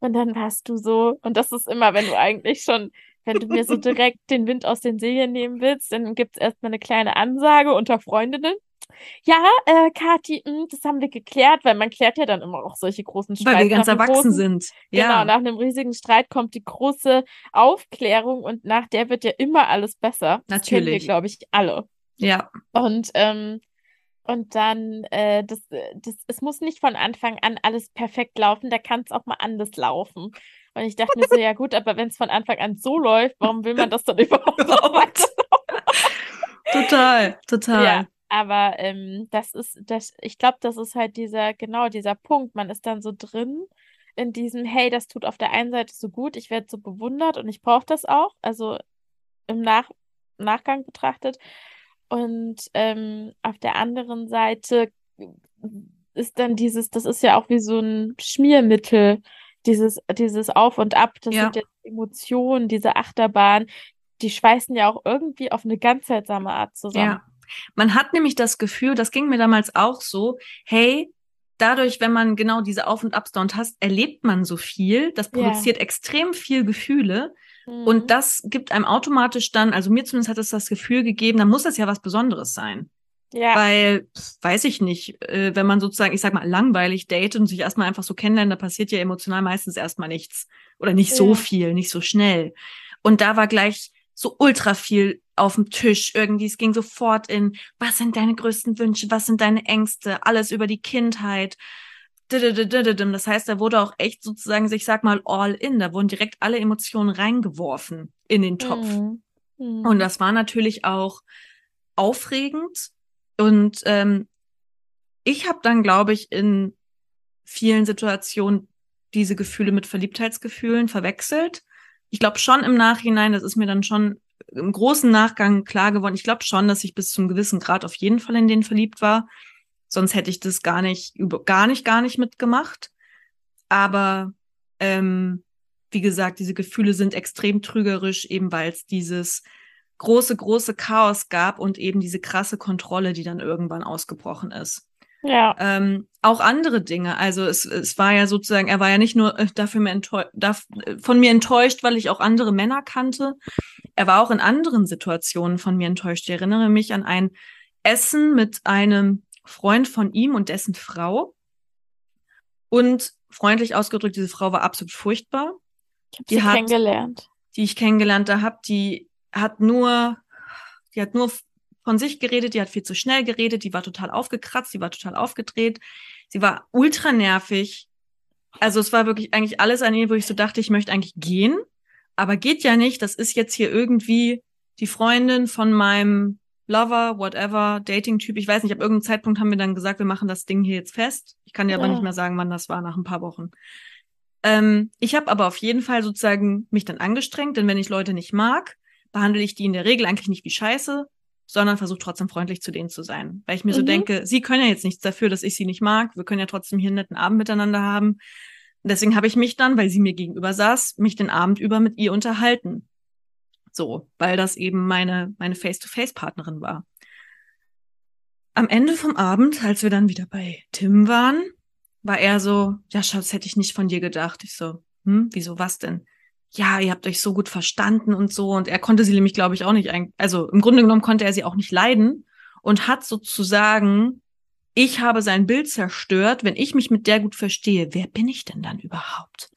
Und dann warst du so, und das ist immer, wenn du eigentlich schon, wenn du mir so direkt den Wind aus den Segeln nehmen willst, dann gibt's erstmal eine kleine Ansage unter Freundinnen. Ja, äh, Kathi, mh, hm, das haben wir geklärt, weil man klärt ja dann immer auch solche großen Streits. Weil wir ganz erwachsen großen, sind. Ja. Genau, nach einem riesigen Streit kommt die große Aufklärung und nach der wird ja immer alles besser. Natürlich. Das wir, glaube ich, alle. Ja. Und ähm, und dann, äh, das, das, es muss nicht von Anfang an alles perfekt laufen, da kann es auch mal anders laufen. Und ich dachte mir so, ja gut, aber wenn es von Anfang an so läuft, warum will man das dann überhaupt total, total. Ja, aber ähm, das ist, das, ich glaube, das ist halt dieser, genau dieser Punkt. Man ist dann so drin in diesem, hey, das tut auf der einen Seite so gut, ich werde so bewundert und ich brauche das auch, also im Nach Nachgang betrachtet. Und ähm, auf der anderen Seite ist dann dieses, das ist ja auch wie so ein Schmiermittel, dieses, dieses Auf und Ab, das ja. sind ja Emotionen, diese Achterbahn, die schweißen ja auch irgendwie auf eine ganz seltsame Art zusammen. Ja. Man hat nämlich das Gefühl, das ging mir damals auch so, hey, dadurch, wenn man genau diese Auf- und und hast, erlebt man so viel, das produziert ja. extrem viel Gefühle Mhm. Und das gibt einem automatisch dann, also mir zumindest hat es das Gefühl gegeben, dann muss das ja was Besonderes sein. Ja. Weil, weiß ich nicht, äh, wenn man sozusagen, ich sag mal, langweilig datet und sich erstmal einfach so kennenlernt, da passiert ja emotional meistens erstmal nichts. Oder nicht so viel, nicht so schnell. Und da war gleich so ultra viel auf dem Tisch irgendwie. Es ging sofort in, was sind deine größten Wünsche, was sind deine Ängste, alles über die Kindheit. Das heißt, da wurde auch echt sozusagen, ich sag mal, all in. Da wurden direkt alle Emotionen reingeworfen in den Topf. Mhm. Mhm. Und das war natürlich auch aufregend. Und ähm, ich habe dann, glaube ich, in vielen Situationen diese Gefühle mit Verliebtheitsgefühlen verwechselt. Ich glaube schon im Nachhinein, das ist mir dann schon im großen Nachgang klar geworden. Ich glaube schon, dass ich bis zum gewissen Grad auf jeden Fall in den verliebt war. Sonst hätte ich das gar nicht, gar nicht, gar nicht mitgemacht. Aber ähm, wie gesagt, diese Gefühle sind extrem trügerisch, eben weil es dieses große, große Chaos gab und eben diese krasse Kontrolle, die dann irgendwann ausgebrochen ist. Ja. Ähm, auch andere Dinge. Also es, es war ja sozusagen, er war ja nicht nur äh, dafür mir darf, äh, von mir enttäuscht, weil ich auch andere Männer kannte. Er war auch in anderen Situationen von mir enttäuscht. Ich erinnere mich an ein Essen mit einem Freund von ihm und dessen Frau. Und freundlich ausgedrückt, diese Frau war absolut furchtbar. Ich habe sie hat, kennengelernt. Die ich kennengelernt habe, die hat nur, die hat nur von sich geredet, die hat viel zu schnell geredet, die war total aufgekratzt, die war total aufgedreht, sie war ultra nervig. Also es war wirklich eigentlich alles an ihr, wo ich so dachte, ich möchte eigentlich gehen, aber geht ja nicht. Das ist jetzt hier irgendwie die Freundin von meinem Lover, whatever, Dating-Typ. Ich weiß nicht, ab irgendeinem Zeitpunkt haben wir dann gesagt, wir machen das Ding hier jetzt fest. Ich kann dir aber nicht mehr sagen, wann das war, nach ein paar Wochen. Ähm, ich habe aber auf jeden Fall sozusagen mich dann angestrengt, denn wenn ich Leute nicht mag, behandle ich die in der Regel eigentlich nicht wie Scheiße, sondern versuche trotzdem freundlich zu denen zu sein. Weil ich mir mhm. so denke, sie können ja jetzt nichts dafür, dass ich sie nicht mag. Wir können ja trotzdem hier einen netten Abend miteinander haben. Deswegen habe ich mich dann, weil sie mir gegenüber saß, mich den Abend über mit ihr unterhalten. So, weil das eben meine, meine Face-to-Face-Partnerin war. Am Ende vom Abend, als wir dann wieder bei Tim waren, war er so, ja, Schatz, hätte ich nicht von dir gedacht. Ich so, hm, wieso, was denn? Ja, ihr habt euch so gut verstanden und so. Und er konnte sie nämlich, glaube ich, auch nicht, ein also im Grunde genommen konnte er sie auch nicht leiden und hat sozusagen, ich habe sein Bild zerstört, wenn ich mich mit der gut verstehe. Wer bin ich denn dann überhaupt?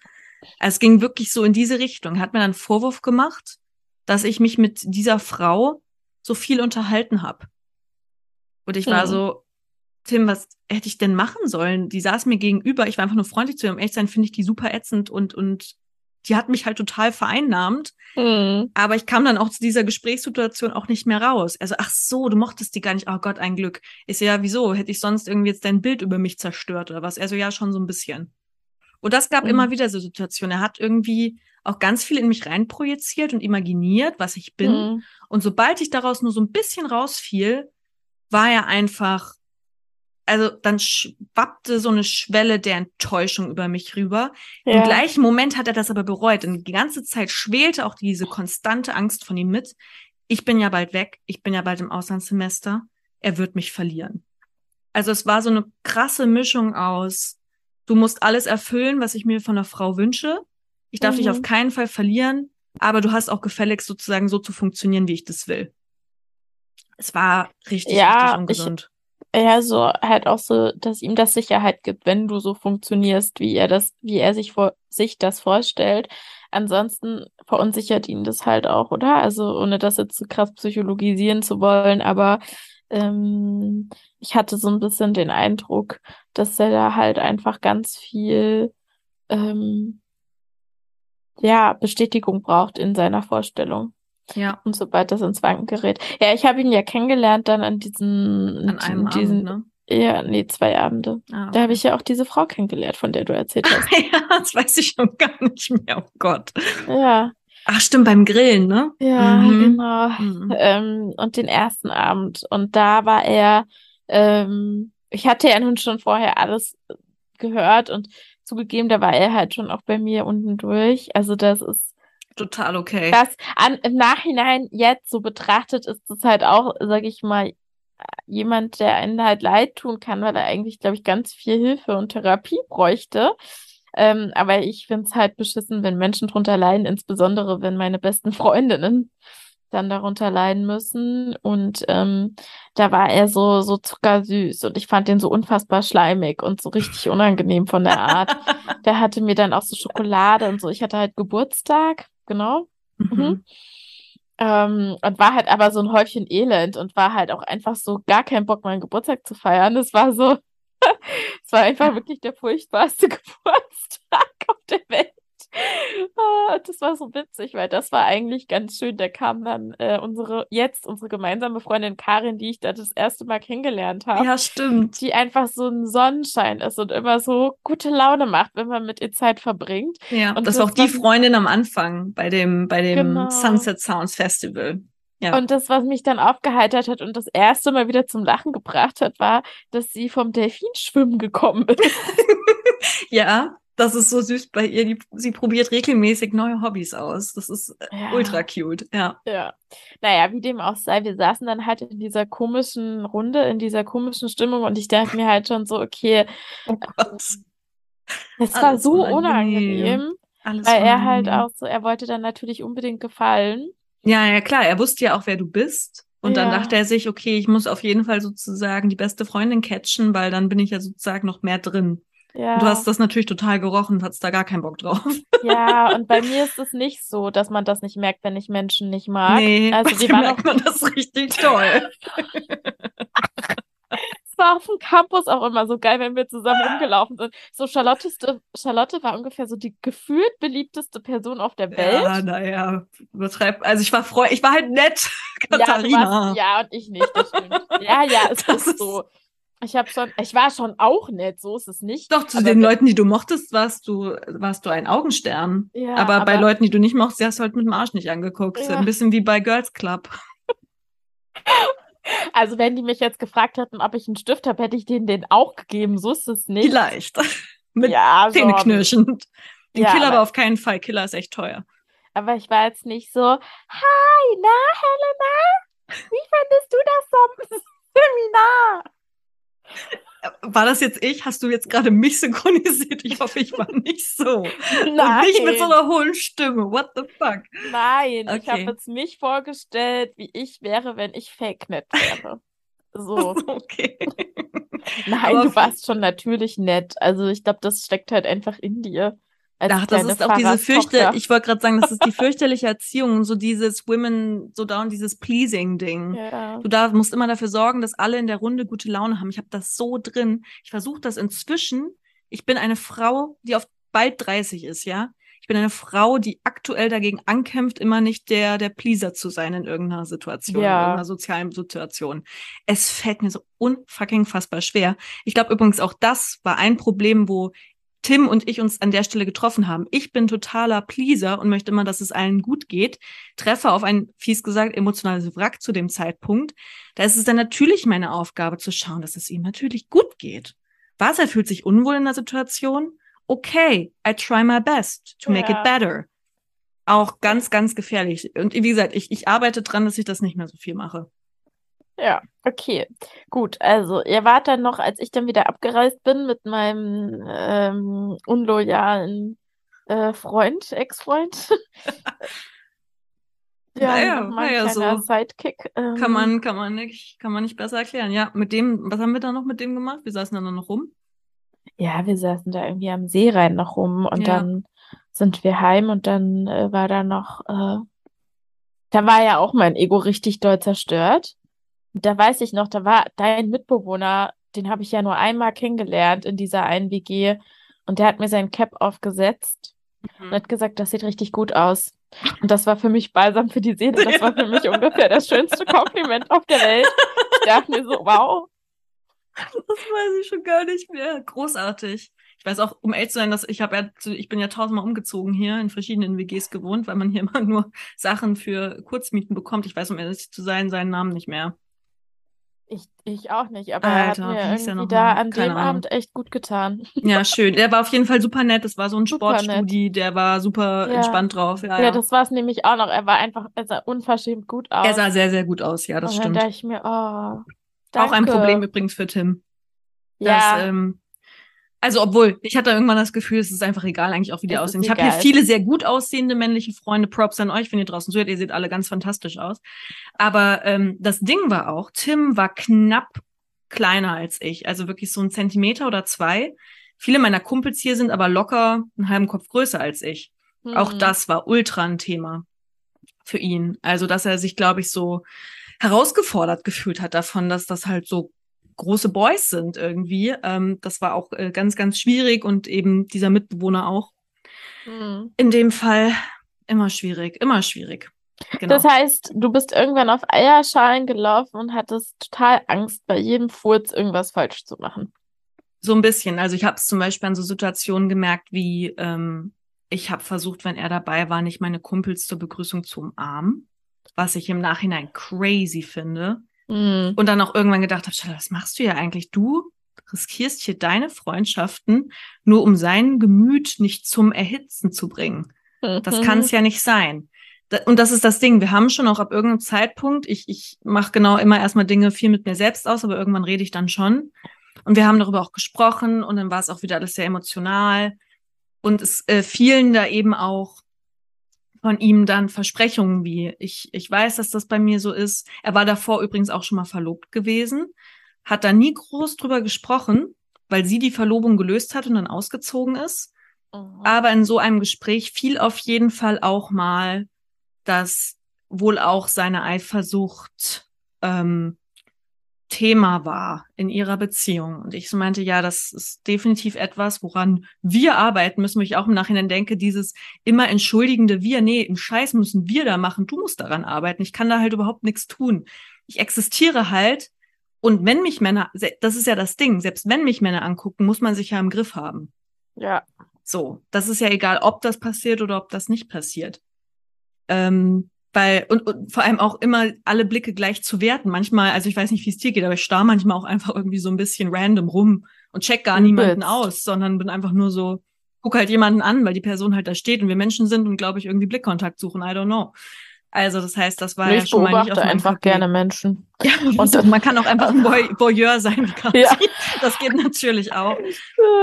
Also es ging wirklich so in diese Richtung. Er hat mir dann Vorwurf gemacht dass ich mich mit dieser Frau so viel unterhalten habe. Und ich war mhm. so, Tim, was hätte ich denn machen sollen? Die saß mir gegenüber, ich war einfach nur freundlich zu ihr. Um echt sein, finde ich die super ätzend und, und die hat mich halt total vereinnahmt. Mhm. Aber ich kam dann auch zu dieser Gesprächssituation auch nicht mehr raus. Also, ach so, du mochtest die gar nicht. Oh Gott, ein Glück. Ist ja, wieso? Hätte ich sonst irgendwie jetzt dein Bild über mich zerstört oder was? Also, ja, schon so ein bisschen. Und das gab Mhm. immer wieder so Situationen. Er hat irgendwie auch ganz viel in mich reinprojiziert und imaginiert, was ich bin. Mhm. Und sobald ich daraus nur so ein bisschen rausfiel, war er einfach, also dann schwappte so eine Schwelle der Enttäuschung über mich rüber. Im Ja. gleichen Moment hat er das aber bereut. Und die ganze Zeit schwelte auch diese konstante Angst von ihm mit. Ich bin ja bald weg. Ich bin ja bald im Auslandssemester. Er wird mich verlieren. Also es war so eine krasse Mischung aus, du musst alles erfüllen, was ich mir von einer Frau wünsche. Ich darf dich Mhm. auf keinen Fall verlieren, aber du hast auch gefälligst sozusagen so zu funktionieren, wie ich das will. Es war richtig, Ja, richtig ich- ungesund. Ja, so halt auch so, dass ihm das Sicherheit gibt, wenn du so funktionierst, wie er das, wie er sich vor, sich das vorstellt. Ansonsten verunsichert ihn das halt auch, oder? Also ohne das jetzt zu krass psychologisieren zu wollen, aber ähm, ich hatte so ein bisschen den Eindruck, dass er da halt einfach ganz viel ähm, ja, Bestätigung braucht in seiner Vorstellung. Ja, Und sobald das ins Wanken gerät. Ja, ich habe ihn ja kennengelernt dann an diesen, an einem diesen, Abend, ne? ja, nee, zwei Abende. Ah, Da habe ich ja auch diese Frau kennengelernt, von der du erzählt hast. ja, das weiß ich schon gar nicht mehr. Oh Gott. Ja, Ach, stimmt, beim Grillen, ne? ja, Mhm. genau. Mhm. Ähm, und den ersten Abend. Und da war er, ähm, ich hatte ja nun schon vorher alles gehört und zugegeben, da war er halt schon auch bei mir unten durch. Also das ist Total okay. das an, im Nachhinein jetzt so betrachtet ist es halt auch, sag ich mal, jemand, der einen halt leid tun kann, weil er eigentlich, glaube ich, ganz viel Hilfe und Therapie bräuchte. Ähm, aber ich finde es halt beschissen, wenn Menschen drunter leiden, insbesondere wenn meine besten Freundinnen dann darunter leiden müssen. Und ähm, da war er so, so zuckersüß und ich fand den so unfassbar schleimig und so richtig unangenehm von der Art. Der hatte mir dann auch so Schokolade und so. Ich hatte halt Geburtstag, genau. Mhm. Ähm, und war halt aber so ein Häufchen Elend und war halt auch einfach so gar kein Bock, meinen Geburtstag zu feiern. Es war so, es war einfach wirklich der furchtbarste Geburtstag auf der Welt. Ah, Das war so witzig, weil das war eigentlich ganz schön. Da kam dann äh, unsere, jetzt unsere gemeinsame Freundin Karin, die ich da das erste Mal kennengelernt habe, Ja, stimmt. die einfach so ein Sonnenschein ist und immer so gute Laune macht, wenn man mit ihr Zeit verbringt. Ja, Und das war das auch die war- Freundin am Anfang bei dem, bei dem Genau. Sunset Sounds Festival. Ja. Und das, was mich dann aufgeheitert hat und das erste Mal wieder zum Lachen gebracht hat, war, dass sie vom Delfinschwimmen gekommen ist. Ja, das ist so süß bei ihr. Die, sie probiert regelmäßig neue Hobbys aus. Das ist äh, Ja. ultra cute. Ja. Ja. Naja, wie dem auch sei, wir saßen dann halt in dieser komischen Runde, in dieser komischen Stimmung und ich dachte mir halt schon so, okay, Oh Gott. es war Alles so unangenehm. unangenehm, Alles weil er halt unangenehm. auch so, er wollte dann natürlich unbedingt gefallen. Ja, ja, klar. Er wusste ja auch, wer du bist. Und dann Ja. dachte er sich, okay, ich muss auf jeden Fall sozusagen die beste Freundin catchen, weil dann bin ich ja sozusagen noch mehr drin. Ja. Du hast das natürlich total gerochen, hattest da gar keinen Bock drauf. Ja, und bei mir ist es nicht so, dass man das nicht merkt, wenn ich Menschen nicht mag. Nee, Also dir waren merkt man das richtig toll. Es war auf dem Campus auch immer so geil, wenn wir zusammen rumgelaufen sind. So Charlotte, Charlotte war ungefähr so die gefühlt beliebteste Person auf der Welt. Ja, naja, übertreib. Also ich war freu, ich war halt nett, Ja, Katharina. warst, ja, und ich nicht, das stimmt. Ja, ja, es Das ist ist- so. Ich habe schon, ich war schon auch nett, so ist es nicht. Doch, zu Aber den Leuten, die du mochtest, warst du, warst du ein Augenstern. Ja, aber, bei aber- Leuten, die du nicht mochtest, hast du halt mit dem Arsch nicht angeguckt. Ja. Ein bisschen wie bei Girls Club. Also wenn die mich jetzt gefragt hätten, ob ich einen Stift habe, hätte ich denen den auch gegeben. So ist es nicht. Vielleicht. mit Ja, so. Zähneknirschend. Den Ja, Killer aber- aber auf keinen Fall. Killer ist echt teuer. Aber ich war jetzt nicht so, hi, na, Helena, wie findest du das so Seminar? War das jetzt ich? Hast du jetzt gerade mich synchronisiert? Ich hoffe, ich war nicht so. Und Nein. nicht mit so einer hohen Stimme. What the fuck? Nein, ich habe Okay. jetzt mich vorgestellt, wie ich wäre, wenn ich Fake-Nett wäre. So. Okay. Nein, Aber du warst schon natürlich nett. Also ich glaube, das steckt halt einfach in dir. Ach, das ist auch diese fürchte, ich wollte gerade sagen, das ist die fürchterliche Erziehung, so dieses Women, so down, dieses Pleasing-Ding. Ja. Du da musst immer dafür sorgen, dass alle in der Runde gute Laune haben. Ich habe das so drin. Ich versuche das inzwischen. Ich bin eine Frau, die auf bald 30 ist, ja. Ich bin eine Frau, die aktuell dagegen ankämpft, immer nicht der, der Pleaser zu sein in irgendeiner Situation, Ja. in irgendeiner sozialen Situation. Es fällt mir so unfucking fassbar schwer. Ich glaube übrigens auch das war ein Problem, wo Tim und ich uns an der Stelle getroffen haben. Ich bin totaler Pleaser und möchte immer, dass es allen gut geht. Treffe auf ein, fies gesagt, emotionales Wrack zu dem Zeitpunkt. Da ist es dann natürlich meine Aufgabe zu schauen, dass es ihm natürlich gut geht. Was, er fühlt sich unwohl in der Situation? Okay, I try my best to make Ja. it better. Auch ganz, ganz gefährlich. Und wie gesagt, ich, ich arbeite dran, dass ich das nicht mehr so viel mache. Ja, okay. Gut, also ihr wart dann noch, als ich dann wieder abgereist bin mit meinem ähm, unloyalen äh, Freund, Ex-Freund. Ja, Naja, naja, so Sidekick. Ähm, Kann man, kann man nicht, kann man nicht besser erklären. Ja, mit dem, was haben wir da noch mit dem gemacht? Wir saßen dann noch rum. Ja, wir saßen da irgendwie am Seerhein noch rum und Ja. dann sind wir heim und dann äh, war da noch, äh, da war ja auch mein Ego richtig doll zerstört. Da weiß ich noch, da war dein Mitbewohner, den habe ich ja nur einmal kennengelernt in dieser einen WG und der hat mir sein Cap aufgesetzt und hat gesagt, das sieht richtig gut aus. Und das war für mich Balsam für die Seele. Das war für mich ungefähr das schönste Kompliment auf der Welt. Ich dachte mir so, wow. Das weiß ich schon gar nicht mehr. Großartig. Ich weiß auch, um ehrlich zu sein, dass ich habe ja, ich bin ja tausendmal umgezogen hier, in verschiedenen WGs gewohnt, weil man hier immer nur Sachen für Kurzmieten bekommt. Ich weiß, um ehrlich zu sein, seinen Namen nicht mehr. Ich, ich auch nicht, aber er hat Alter, mir irgendwie da an Keine dem Ahnung. Abend echt gut getan. Ja, schön. Der war auf jeden Fall super nett. Das war so ein Super nett. Sportstudi, der war super Ja. entspannt drauf. Ja, Ja, ja. das war es nämlich auch noch. Er war einfach, er sah unverschämt gut aus. Er sah sehr, sehr gut aus. Ja, das Und stimmt. dachte ich mir, oh, Auch ein danke. Problem übrigens für Tim. Ja, ähm, also obwohl, ich hatte irgendwann das Gefühl, es ist einfach egal eigentlich auch, wie die Es aussehen. Ich habe hier viele sehr gut aussehende männliche Freunde. Props an euch, wenn ihr draußen zuhört. Ihr seht alle ganz fantastisch aus. Aber ähm, das Ding war auch, Tim war knapp kleiner als ich. Also wirklich so ein Zentimeter oder zwei. Viele meiner Kumpels hier sind aber locker einen halben Kopf größer als ich. Auch hm. das war ultra ein Thema für ihn. Also, dass er sich, glaube ich, so herausgefordert gefühlt hat davon, dass das halt so große Boys sind irgendwie. Ähm, das war auch äh, ganz, ganz schwierig und eben dieser Mitbewohner auch. Hm. In dem Fall immer schwierig, immer schwierig. Genau. Das heißt, du bist irgendwann auf Eierschalen gelaufen und hattest total Angst, bei jedem Furz irgendwas falsch zu machen. So ein bisschen. Also ich habe es zum Beispiel an so Situationen gemerkt, wie ähm, ich habe versucht, wenn er dabei war, nicht meine Kumpels zur Begrüßung zu umarmen, was ich im Nachhinein crazy finde. Hm. Und dann auch irgendwann gedacht habe, was machst du hier eigentlich? Du riskierst hier deine Freundschaften, nur um sein Gemüt nicht zum Erhitzen zu bringen. Das kann es ja nicht sein. Und das ist das Ding. Wir haben schon auch ab irgendeinem Zeitpunkt, ich, ich mache genau immer erstmal Dinge viel mit mir selbst aus, aber irgendwann rede ich dann schon. Und wir haben darüber auch gesprochen und dann war es auch wieder alles sehr emotional. Und es äh, fielen da eben auch von ihm dann Versprechungen wie, ich, ich weiß, dass das bei mir so ist. Er war davor übrigens auch schon mal verlobt gewesen, hat da nie groß drüber gesprochen, weil sie die Verlobung gelöst hat und dann ausgezogen ist. Mhm. Aber in so einem Gespräch fiel auf jeden Fall auch mal, dass wohl auch seine Eifersucht ähm, Thema war in ihrer Beziehung. Und ich so meinte, ja, das ist definitiv etwas, woran wir arbeiten müssen, wo ich auch im Nachhinein denke, dieses immer entschuldigende Wir, nee, im Scheiß müssen wir da machen, du musst daran arbeiten. Ich kann da halt überhaupt nichts tun. Ich existiere halt. Und wenn mich Männer, das ist ja das Ding, selbst wenn mich Männer angucken, muss man sich ja im Griff haben. Ja. So, das ist ja egal, ob das passiert oder ob das nicht passiert. Ähm, weil, und, und vor allem auch immer alle Blicke gleich zu werten. Manchmal, also ich weiß nicht, wie es dir geht, aber ich starr manchmal auch einfach irgendwie so ein bisschen random rum und check gar niemanden aus, sondern bin einfach nur so, guck halt jemanden an, weil die Person halt da steht und wir Menschen sind und glaube ich irgendwie Blickkontakt suchen. I don't know. Also das heißt, das war ja Ich schon mal nicht auf einfach Papier. gerne Menschen. Ja, und so, man kann auch einfach ein Voy Voyeur sein. Ja. Das geht natürlich auch.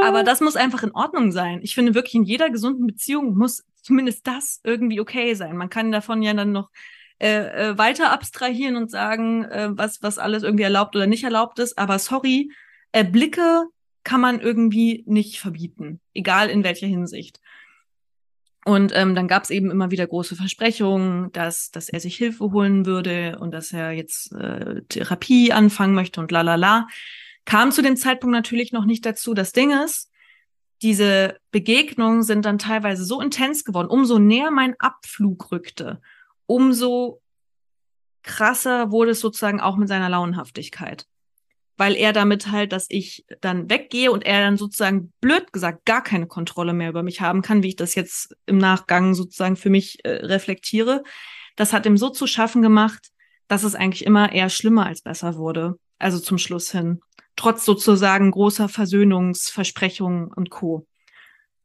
Aber das muss einfach in Ordnung sein. Ich finde wirklich, in jeder gesunden Beziehung muss zumindest das irgendwie okay sein. Man kann davon ja dann noch äh, äh, weiter abstrahieren und sagen, äh, was, was alles irgendwie erlaubt oder nicht erlaubt ist. Aber sorry, äh, Blicke kann man irgendwie nicht verbieten, egal in welcher Hinsicht. Und ähm, dann gab es eben immer wieder große Versprechungen, dass, dass er sich Hilfe holen würde und dass er jetzt äh, Therapie anfangen möchte und la la la. Kam zu dem Zeitpunkt natürlich noch nicht dazu. Das Ding ist, diese Begegnungen sind dann teilweise so intens geworden. Umso näher mein Abflug rückte, umso krasser wurde es sozusagen auch mit seiner Launenhaftigkeit. Weil er damit halt, dass ich dann weggehe und er dann sozusagen blöd gesagt gar keine Kontrolle mehr über mich haben kann, wie ich das jetzt im Nachgang sozusagen für mich äh, reflektiere. Das hat ihm so zu schaffen gemacht, dass es eigentlich immer eher schlimmer als besser wurde. Also zum Schluss hin. Trotz sozusagen großer Versöhnungsversprechungen und Co.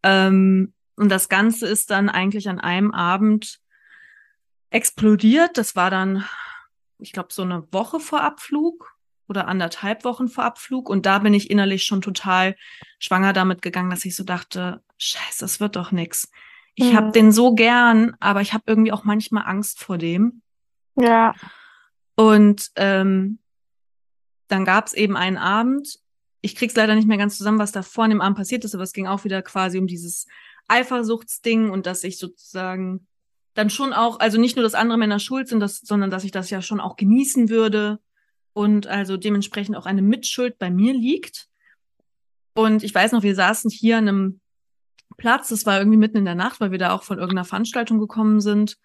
Ähm, und das Ganze ist dann eigentlich an einem Abend explodiert. Das war dann, ich glaube, so eine Woche vor Abflug oder anderthalb Wochen vor Abflug. Und da bin ich innerlich schon total schwanger damit gegangen, dass ich so dachte, scheiße, das wird doch nix. Ich mhm. habe den so gern, aber ich habe irgendwie auch manchmal Angst vor dem. Ja. Und ähm, dann gab es eben einen Abend. Ich krieg's leider nicht mehr ganz zusammen, was da vor dem Abend passiert ist, aber es ging auch wieder quasi um dieses Eifersuchtsding und dass ich sozusagen dann schon auch, also nicht nur, dass andere Männer schuld sind, das, sondern dass ich das ja schon auch genießen würde und also dementsprechend auch eine Mitschuld bei mir liegt. Und ich weiß noch, wir saßen hier an einem Platz, das war irgendwie mitten in der Nacht, weil wir da auch von irgendeiner Veranstaltung gekommen sind.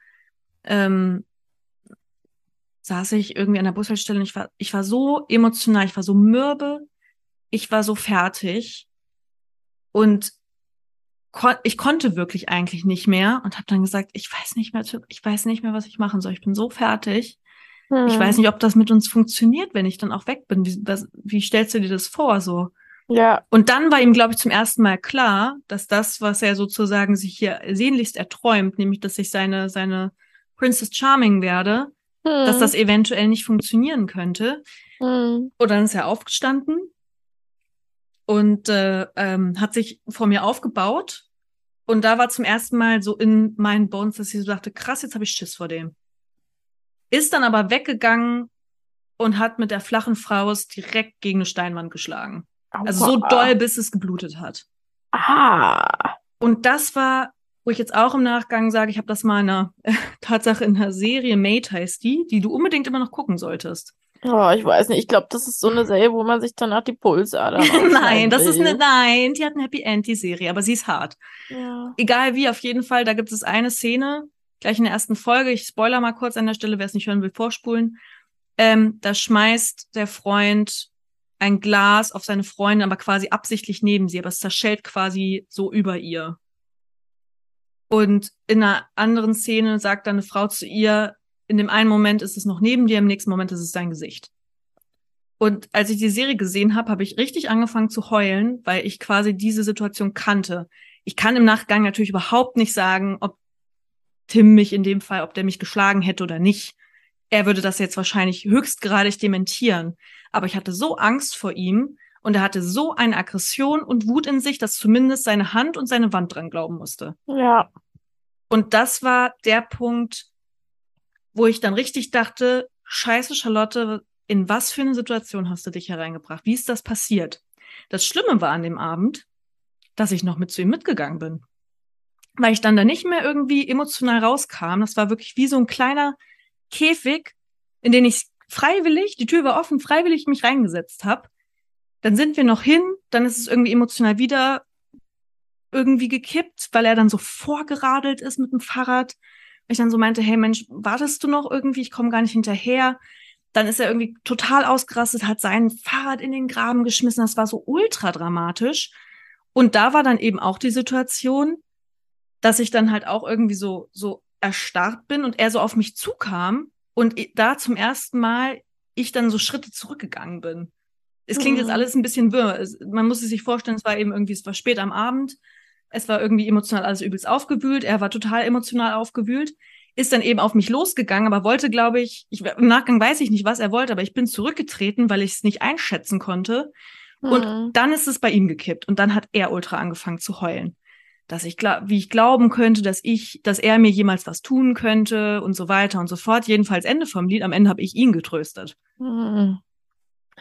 Ähm, saß ich irgendwie an der Bushaltestelle und ich war, ich war so emotional, ich war so mürbe, ich war so fertig und kon ich konnte wirklich eigentlich nicht mehr und habe dann gesagt, ich weiß nicht mehr, ich weiß nicht mehr, was ich machen soll. Ich bin so fertig. Hm. Ich weiß nicht, ob das mit uns funktioniert, wenn ich dann auch weg bin. Wie, was, wie stellst du dir das vor? So. Ja. Und dann war ihm, glaube ich, zum ersten Mal klar, dass das, was er sozusagen sich hier sehnlichst erträumt, nämlich, dass ich seine, seine Princess Charming werde, hm. dass das eventuell nicht funktionieren könnte. Hm. Und dann ist er aufgestanden und äh, ähm, hat sich vor mir aufgebaut. Und da war zum ersten Mal so in meinen Bones, dass ich so dachte, krass, jetzt habe ich Schiss vor dem. Ist dann aber weggegangen und hat mit der flachen Faust direkt gegen eine Steinwand geschlagen. Aua. Also so doll, bis es geblutet hat. Ah. Und das war, wo ich jetzt auch im Nachgang sage, ich habe das mal in einer äh, Tatsache in einer Serie, Mate heißt die, die du unbedingt immer noch gucken solltest. Oh, ich weiß nicht. Ich glaube, das ist so eine Serie, wo man sich danach die Pulsadern Nein, das ist eine, nein, die hat ein Happy End, die Serie, aber sie ist hart. Ja. Egal wie, auf jeden Fall, da gibt es eine Szene, gleich in der ersten Folge, ich spoiler mal kurz an der Stelle, wer es nicht hören will, vorspulen. Ähm, da schmeißt der Freund ein Glas auf seine Freundin, aber quasi absichtlich neben sie, aber es zerschellt quasi so über ihr. Und in einer anderen Szene sagt dann eine Frau zu ihr, in dem einen Moment ist es noch neben dir, im nächsten Moment ist es dein Gesicht. Und als ich die Serie gesehen habe, habe ich richtig angefangen zu heulen, weil ich quasi diese Situation kannte. Ich kann im Nachgang natürlich überhaupt nicht sagen, ob Tim mich in dem Fall, ob der mich geschlagen hätte oder nicht. Er würde das jetzt wahrscheinlich höchstgradig dementieren. Aber ich hatte so Angst vor ihm und er hatte so eine Aggression und Wut in sich, dass zumindest seine Hand und seine Wand dran glauben musste. Ja. Und das war der Punkt, wo ich dann richtig dachte, scheiße Charlotte, in was für eine Situation hast du dich hereingebracht? Wie ist das passiert? Das Schlimme war an dem Abend, dass ich noch mit zu ihm mitgegangen bin. Weil ich dann da nicht mehr irgendwie emotional rauskam. Das war wirklich wie so ein kleiner Käfig, in den ich freiwillig, die Tür war offen, freiwillig mich reingesetzt habe. Dann sind wir noch hin, dann ist es irgendwie emotional wieder irgendwie gekippt, weil er dann so vorgeradelt ist mit dem Fahrrad ich dann so meinte, hey Mensch, wartest du noch irgendwie? Ich komme gar nicht hinterher. Dann ist er irgendwie total ausgerastet, hat sein Fahrrad in den Graben geschmissen. Das war so ultra dramatisch. Und da war dann eben auch die Situation, dass ich dann halt auch irgendwie so, so erstarrt bin und er so auf mich zukam und da zum ersten Mal ich dann so Schritte zurückgegangen bin. Es klingt mhm. jetzt alles ein bisschen wirr. Man muss es sich vorstellen, es war eben irgendwie, es war spät am Abend. Es war irgendwie emotional alles übelst aufgewühlt. Er war total emotional aufgewühlt. Ist dann eben auf mich losgegangen, aber wollte, glaube ich, ich, im Nachgang weiß ich nicht, was er wollte, aber ich bin zurückgetreten, weil ich es nicht einschätzen konnte. Mhm. Und dann ist es bei ihm gekippt. Und dann hat er ultra angefangen zu heulen. Dass ich glaub, wie ich glauben könnte, dass ich, dass er mir jemals was tun könnte und so weiter und so fort. Jedenfalls Ende vom Lied. Am Ende habe ich ihn getröstet. Mhm.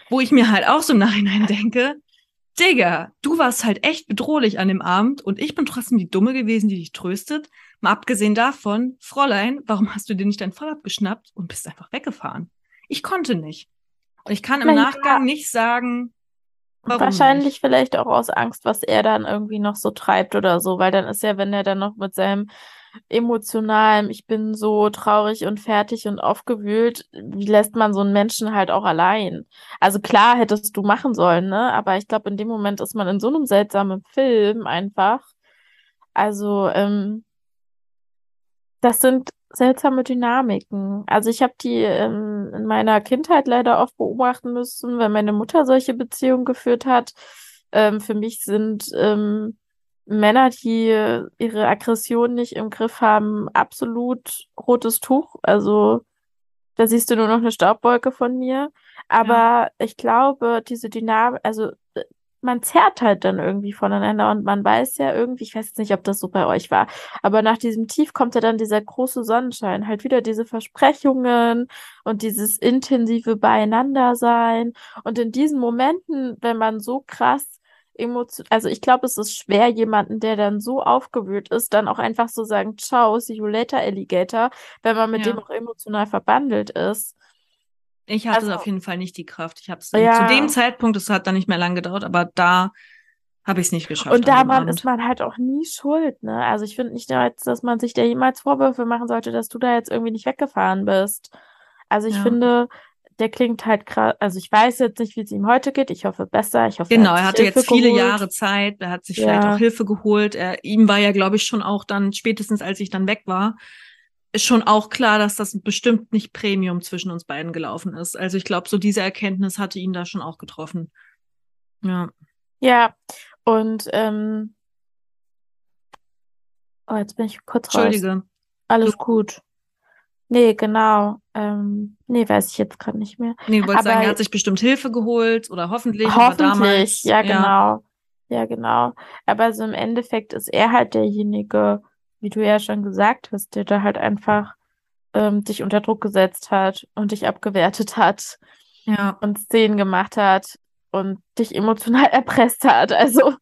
Wo ich mir halt auch so im Nachhinein denke, Digga, du warst halt echt bedrohlich an dem Abend und ich bin trotzdem die Dumme gewesen, die dich tröstet. Mal abgesehen davon, Fräulein, warum hast du dir nicht dein Fahrrad geschnappt und bist einfach weggefahren? Ich konnte nicht. Und ich kann im Nachgang nicht sagen, warum. Wahrscheinlich nicht. vielleicht auch aus Angst, was er dann irgendwie noch so treibt oder so, weil dann ist ja, wenn er dann noch mit seinem emotionalem, ich bin so traurig und fertig und aufgewühlt, wie lässt man so einen Menschen halt auch allein? Also klar hättest du machen sollen, ne? Aber ich glaube, in dem Moment ist man in so einem seltsamen Film einfach. Also, ähm, das sind seltsame Dynamiken. Also ich habe die ähm, in meiner Kindheit leider oft beobachten müssen, wenn meine Mutter solche Beziehungen geführt hat. Ähm, für mich sind ähm, Männer, die ihre Aggression nicht im Griff haben, absolut rotes Tuch. Also da siehst du nur noch eine Staubwolke von mir. Aber ja. ich glaube, diese Dynamik, also man zerrt halt dann irgendwie voneinander und man weiß ja irgendwie, ich weiß jetzt nicht, ob das so bei euch war, aber nach diesem Tief kommt ja dann dieser große Sonnenschein, halt wieder diese Versprechungen und dieses intensive Beieinandersein. Und in diesen Momenten, wenn man so krass emotional, also ich glaube, es ist schwer, jemanden, der dann so aufgewühlt ist, dann auch einfach so sagen, ciao, see you later, Alligator, wenn man mit ja. dem auch emotional verbandelt ist. Ich hatte also, auf jeden Fall nicht die Kraft. Ich habe es ja. zu dem Zeitpunkt, es hat dann nicht mehr lang gedauert, aber da habe ich es nicht geschafft. Und da man, ist man halt auch nie schuld, ne? Also ich finde nicht, dass man sich da jemals Vorwürfe machen sollte, dass du da jetzt irgendwie nicht weggefahren bist. Also ich ja. finde, der klingt halt krass. Also ich weiß jetzt nicht, wie es ihm heute geht. Ich hoffe besser. Ich hoffe, genau, er, hatte Hilfe jetzt viele geholt. Jahre Zeit. Er hat sich ja. vielleicht auch Hilfe geholt. Er, ihm war ja, glaube ich, schon auch dann spätestens, als ich dann weg war, ist schon auch klar, dass das bestimmt nicht Premium zwischen uns beiden gelaufen ist. Also ich glaube, so diese Erkenntnis hatte ihn da schon auch getroffen. Ja. Ja, und ähm, oh, jetzt bin ich kurz raus. Entschuldige. Alles du. gut. Nee, genau. Ähm, nee, weiß ich jetzt gerade nicht mehr. Nee, du wolltest sagen, er hat sich bestimmt Hilfe geholt oder hoffentlich. Hoffentlich, damals, ja, genau. Ja. ja, genau. Aber so im Endeffekt ist er halt derjenige, wie du ja schon gesagt hast, der da halt einfach ähm, dich unter Druck gesetzt hat und dich abgewertet hat ja. und Szenen gemacht hat und dich emotional erpresst hat. Also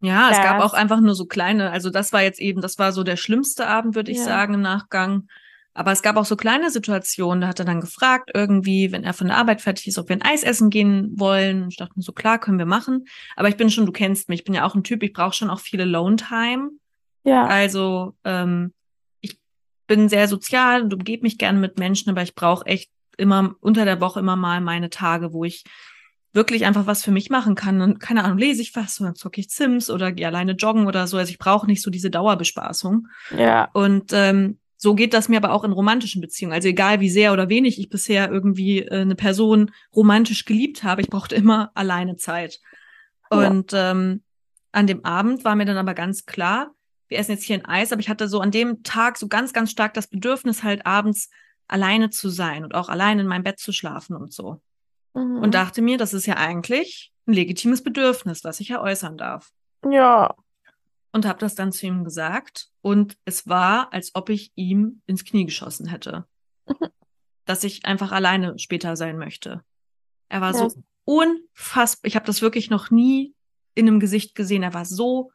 ja, es gab auch einfach nur so kleine, also das war jetzt eben, das war so der schlimmste Abend, würde ich ja. sagen, im Nachgang. Aber es gab auch so kleine Situationen, da hat er dann gefragt, irgendwie, wenn er von der Arbeit fertig ist, ob wir ein Eis essen gehen wollen. Ich dachte mir so, klar, können wir machen. Aber ich bin schon, du kennst mich, ich bin ja auch ein Typ, ich brauche schon auch viele Lone Time. Ja. Also ähm, ich bin sehr sozial und umgebe mich gerne mit Menschen, aber ich brauche echt immer unter der Woche immer mal meine Tage, wo ich wirklich einfach was für mich machen kann. Und keine Ahnung, lese ich was oder zocke ich Sims oder gehe alleine joggen oder so. Also ich brauche nicht so diese Dauerbespaßung. Ja. Und ähm, so geht das mir aber auch in romantischen Beziehungen. Also egal wie sehr oder wenig ich bisher irgendwie äh, eine Person romantisch geliebt habe, ich brauchte immer alleine Zeit. Ja. Und ähm, an dem Abend war mir dann aber ganz klar, wir essen jetzt hier ein Eis, aber ich hatte so an dem Tag so ganz, ganz stark das Bedürfnis, halt abends alleine zu sein und auch allein in meinem Bett zu schlafen und so. Mhm. Und dachte mir, das ist ja eigentlich ein legitimes Bedürfnis, was ich ja äußern darf. Ja. Und habe das dann zu ihm gesagt. Und es war, als ob ich ihm ins Knie geschossen hätte. Dass ich einfach alleine später sein möchte. Er war ja. so unfassbar. Ich habe das wirklich noch nie in einem Gesicht gesehen. Er war so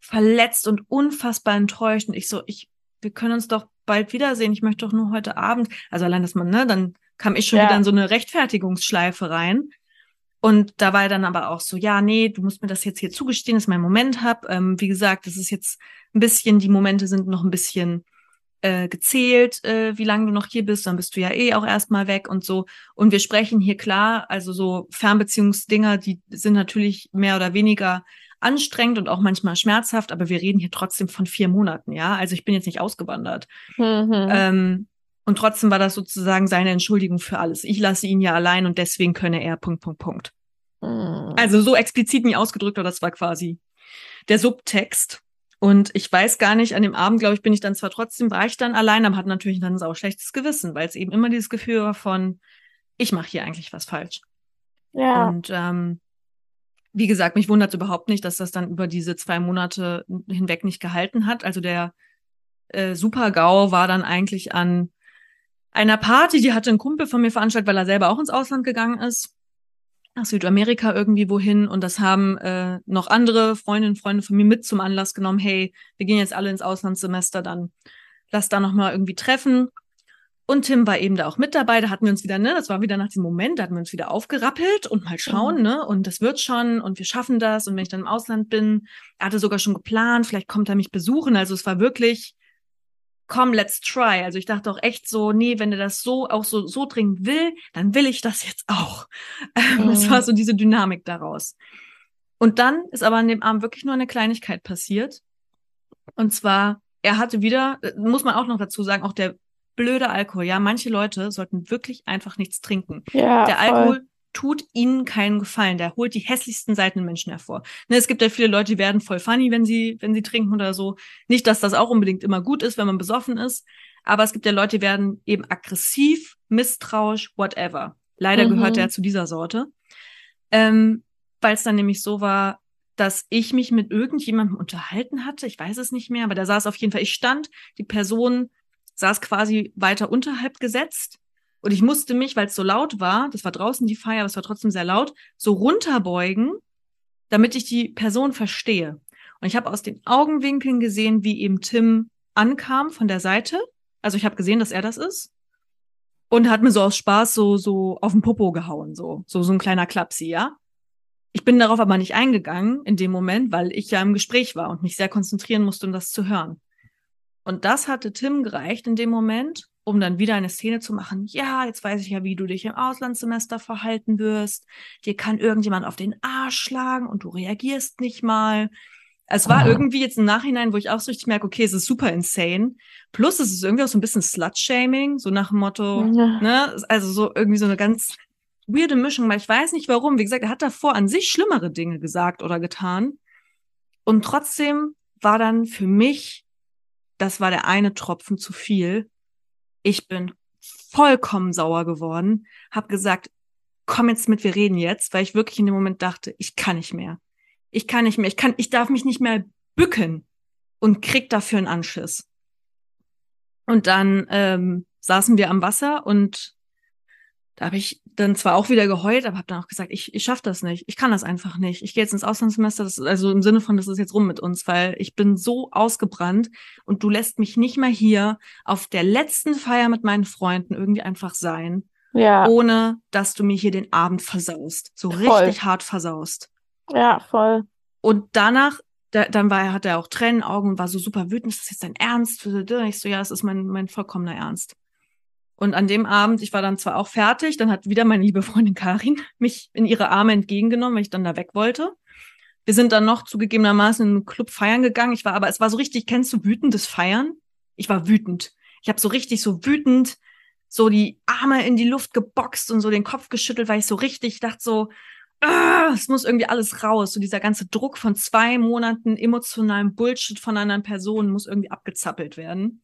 verletzt und unfassbar enttäuscht. Und ich so, ich, wir können uns doch bald wiedersehen. Ich möchte doch nur heute Abend. Also allein, dass man, ne, dann kam ich schon ja. wieder in so eine Rechtfertigungsschleife rein. Und da war er dann aber auch so, ja, nee, du musst mir das jetzt hier zugestehen, dass ich meinen Moment hab. Ähm, wie gesagt, das ist jetzt ein bisschen, die Momente sind noch ein bisschen äh, gezählt, äh, wie lange du noch hier bist, dann bist du ja eh auch erstmal weg und so. Und wir sprechen hier klar, also so Fernbeziehungsdinger, die sind natürlich mehr oder weniger anstrengend und auch manchmal schmerzhaft, aber wir reden hier trotzdem von vier Monaten, ja. Also ich bin jetzt nicht ausgewandert. Mhm. Ähm, und trotzdem war das sozusagen seine Entschuldigung für alles. Ich lasse ihn ja allein und deswegen könne er Punkt, Punkt, Punkt. Mhm. Also so explizit nie ausgedrückt, aber das war quasi der Subtext. Und ich weiß gar nicht, an dem Abend, glaube ich, bin ich dann zwar trotzdem, war ich dann allein, aber hatte natürlich dann auch schlechtes Gewissen, weil es eben immer dieses Gefühl war von, ich mache hier eigentlich was falsch. Ja. Und ähm, wie gesagt, mich wundert überhaupt nicht, dass das dann über diese zwei Monate hinweg nicht gehalten hat. Also der äh, Super-GAU war dann eigentlich an einer Party, die hatte ein Kumpel von mir veranstaltet, weil er selber auch ins Ausland gegangen ist. Nach Südamerika irgendwie wohin. Und das haben äh, noch andere Freundinnen und Freunde von mir mit zum Anlass genommen. Hey, wir gehen jetzt alle ins Auslandssemester, dann lass da nochmal irgendwie treffen. Und Tim war eben da auch mit dabei. Da hatten wir uns wieder, ne, das war wieder nach diesem Moment, da hatten wir uns wieder aufgerappelt und mal schauen, mhm. ne, und das wird schon und wir schaffen das. Und wenn ich dann im Ausland bin, er hatte sogar schon geplant, vielleicht kommt er mich besuchen. Also es war wirklich komm, let's try. Also ich dachte auch echt so, nee, wenn er das so auch so so dringend will, dann will ich das jetzt auch. Mhm. Es war so diese Dynamik daraus. Und dann ist aber an dem Abend wirklich nur eine Kleinigkeit passiert. Und zwar, er hatte wieder, äh, muss man auch noch dazu sagen, auch der blöde Alkohol. Ja, manche Leute sollten wirklich einfach nichts trinken. Ja, der voll. Alkohol tut ihnen keinen Gefallen. Der holt die hässlichsten Seiten Menschen hervor. Ne, es gibt ja viele Leute, die werden voll funny, wenn sie, wenn sie trinken oder so. Nicht, dass das auch unbedingt immer gut ist, wenn man besoffen ist. Aber es gibt ja Leute, die werden eben aggressiv, misstrauisch, whatever. Leider mhm. gehört er zu dieser Sorte. Ähm, Weil es dann nämlich so war, dass ich mich mit irgendjemandem unterhalten hatte. Ich weiß es nicht mehr, aber da saß auf jeden Fall, ich stand, die Person saß quasi weiter unterhalb gesetzt und ich musste mich, weil es so laut war, das war draußen die Feier, aber es war trotzdem sehr laut, so runterbeugen, damit ich die Person verstehe. Und ich habe aus den Augenwinkeln gesehen, wie eben Tim ankam von der Seite. Also ich habe gesehen, dass er das ist. Und hat mir so aus Spaß so, so auf den Popo gehauen, so, so, so ein kleiner Klapsi, ja. Ich bin darauf aber nicht eingegangen in dem Moment, weil ich ja im Gespräch war und mich sehr konzentrieren musste, um das zu hören. Und das hatte Tim gereicht in dem Moment, um dann wieder eine Szene zu machen. Ja, jetzt weiß ich ja, wie du dich im Auslandssemester verhalten wirst. Dir kann irgendjemand auf den Arsch schlagen und du reagierst nicht mal. Es war oh. irgendwie jetzt im Nachhinein, wo ich auch so richtig merke, okay, es ist super insane. Plus es ist irgendwie auch so ein bisschen Slut-Shaming, so nach dem Motto, ja. ne, also so irgendwie so eine ganz weirde Mischung, weil ich weiß nicht warum. Wie gesagt, er hat davor an sich schlimmere Dinge gesagt oder getan. Und trotzdem war dann für mich, das war der eine Tropfen zu viel, ich bin vollkommen sauer geworden, habe gesagt, komm jetzt mit, wir reden jetzt, weil ich wirklich in dem Moment dachte, ich kann nicht mehr. Ich kann nicht mehr, ich kann, ich darf mich nicht mehr bücken und krieg dafür einen Anschiss. Und dann ähm, saßen wir am Wasser und da habe ich dann zwar auch wieder geheult, aber habe dann auch gesagt, ich, ich schaffe das nicht. Ich kann das einfach nicht. Ich gehe jetzt ins Auslandssemester, das, also im Sinne von, das ist jetzt rum mit uns, weil ich bin so ausgebrannt und du lässt mich nicht mehr hier auf der letzten Feier mit meinen Freunden irgendwie einfach sein, ja. ohne dass du mir hier den Abend versaust. So voll. richtig hart versaust. Ja, voll. Und danach da, dann war, hat er auch Tränen Augen und war so super wütend, ist das jetzt dein Ernst? Ich so, ja, es ist mein, mein vollkommener Ernst. Und an dem Abend, ich war dann zwar auch fertig, dann hat wieder meine liebe Freundin Karin mich in ihre Arme entgegengenommen, weil ich dann da weg wollte. Wir sind dann noch zugegebenermaßen in einen Club feiern gegangen. Ich war aber, es war so richtig, kennst du wütendes Feiern? Ich war wütend. Ich habe so richtig so wütend so die Arme in die Luft geboxt und so den Kopf geschüttelt, weil ich so richtig dachte so, ah, es muss irgendwie alles raus. So dieser ganze Druck von zwei Monaten emotionalem Bullshit von einer Person muss irgendwie abgezappelt werden.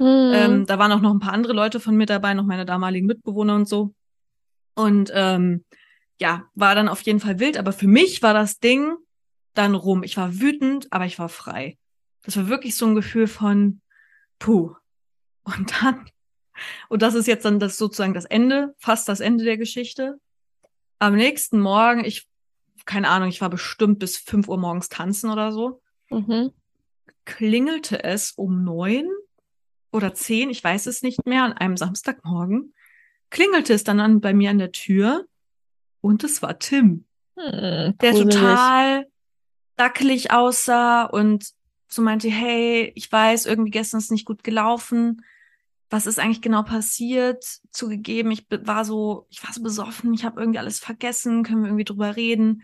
Mhm. Ähm, da waren auch noch ein paar andere Leute von mir dabei, noch meine damaligen Mitbewohner und so. Und ähm, ja, war dann auf jeden Fall wild, aber für mich war das Ding dann rum. Ich war wütend, aber ich war frei. Das war wirklich so ein Gefühl von puh. Und dann, und das ist jetzt dann das sozusagen das Ende, fast das Ende der Geschichte. Am nächsten Morgen, ich, keine Ahnung, ich war bestimmt bis fünf Uhr morgens tanzen oder so. Mhm. Klingelte es um neun oder zehn, ich weiß es nicht mehr, an einem Samstagmorgen klingelte es dann an, bei mir an der Tür und es war Tim, hm, der total dackelig aussah und so meinte, hey, ich weiß, irgendwie gestern ist nicht gut gelaufen. Was ist eigentlich genau passiert? Zugegeben, ich war so, ich war so besoffen, ich habe irgendwie alles vergessen, können wir irgendwie drüber reden.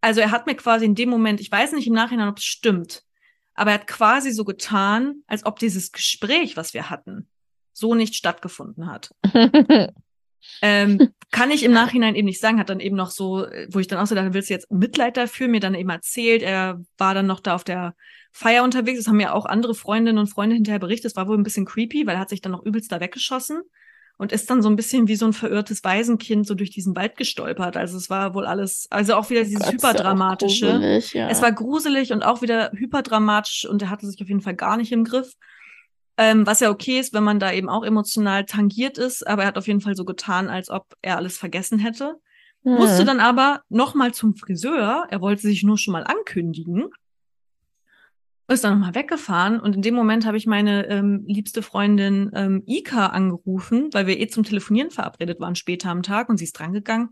Also er hat mir quasi in dem Moment, ich weiß nicht im Nachhinein, ob es stimmt, aber er hat quasi so getan, als ob dieses Gespräch, was wir hatten, so nicht stattgefunden hat. ähm, kann ich im Nachhinein eben nicht sagen, hat dann eben noch so, wo ich dann auch so dachte, willst du jetzt Mitleid dafür, mir dann eben erzählt, er war dann noch da auf der Feier unterwegs, das haben ja auch andere Freundinnen und Freunde hinterher berichtet, das war wohl ein bisschen creepy, weil er hat sich dann noch übelst da weggeschossen und ist dann so ein bisschen wie so ein verirrtes Waisenkind so durch diesen Wald gestolpert. Also es war wohl alles, also auch wieder oh dieses Gott, hyperdramatische. Gruselig, ja. Es war gruselig und auch wieder hyperdramatisch und er hatte sich auf jeden Fall gar nicht im Griff. Ähm, was ja okay ist, wenn man da eben auch emotional tangiert ist, aber er hat auf jeden Fall so getan, als ob er alles vergessen hätte. Hm. Musste dann aber nochmal zum Friseur. Er wollte sich nur schon mal ankündigen ist dann nochmal weggefahren und in dem Moment habe ich meine ähm, liebste Freundin ähm, Ika angerufen, weil wir eh zum Telefonieren verabredet waren später am Tag und sie ist drangegangen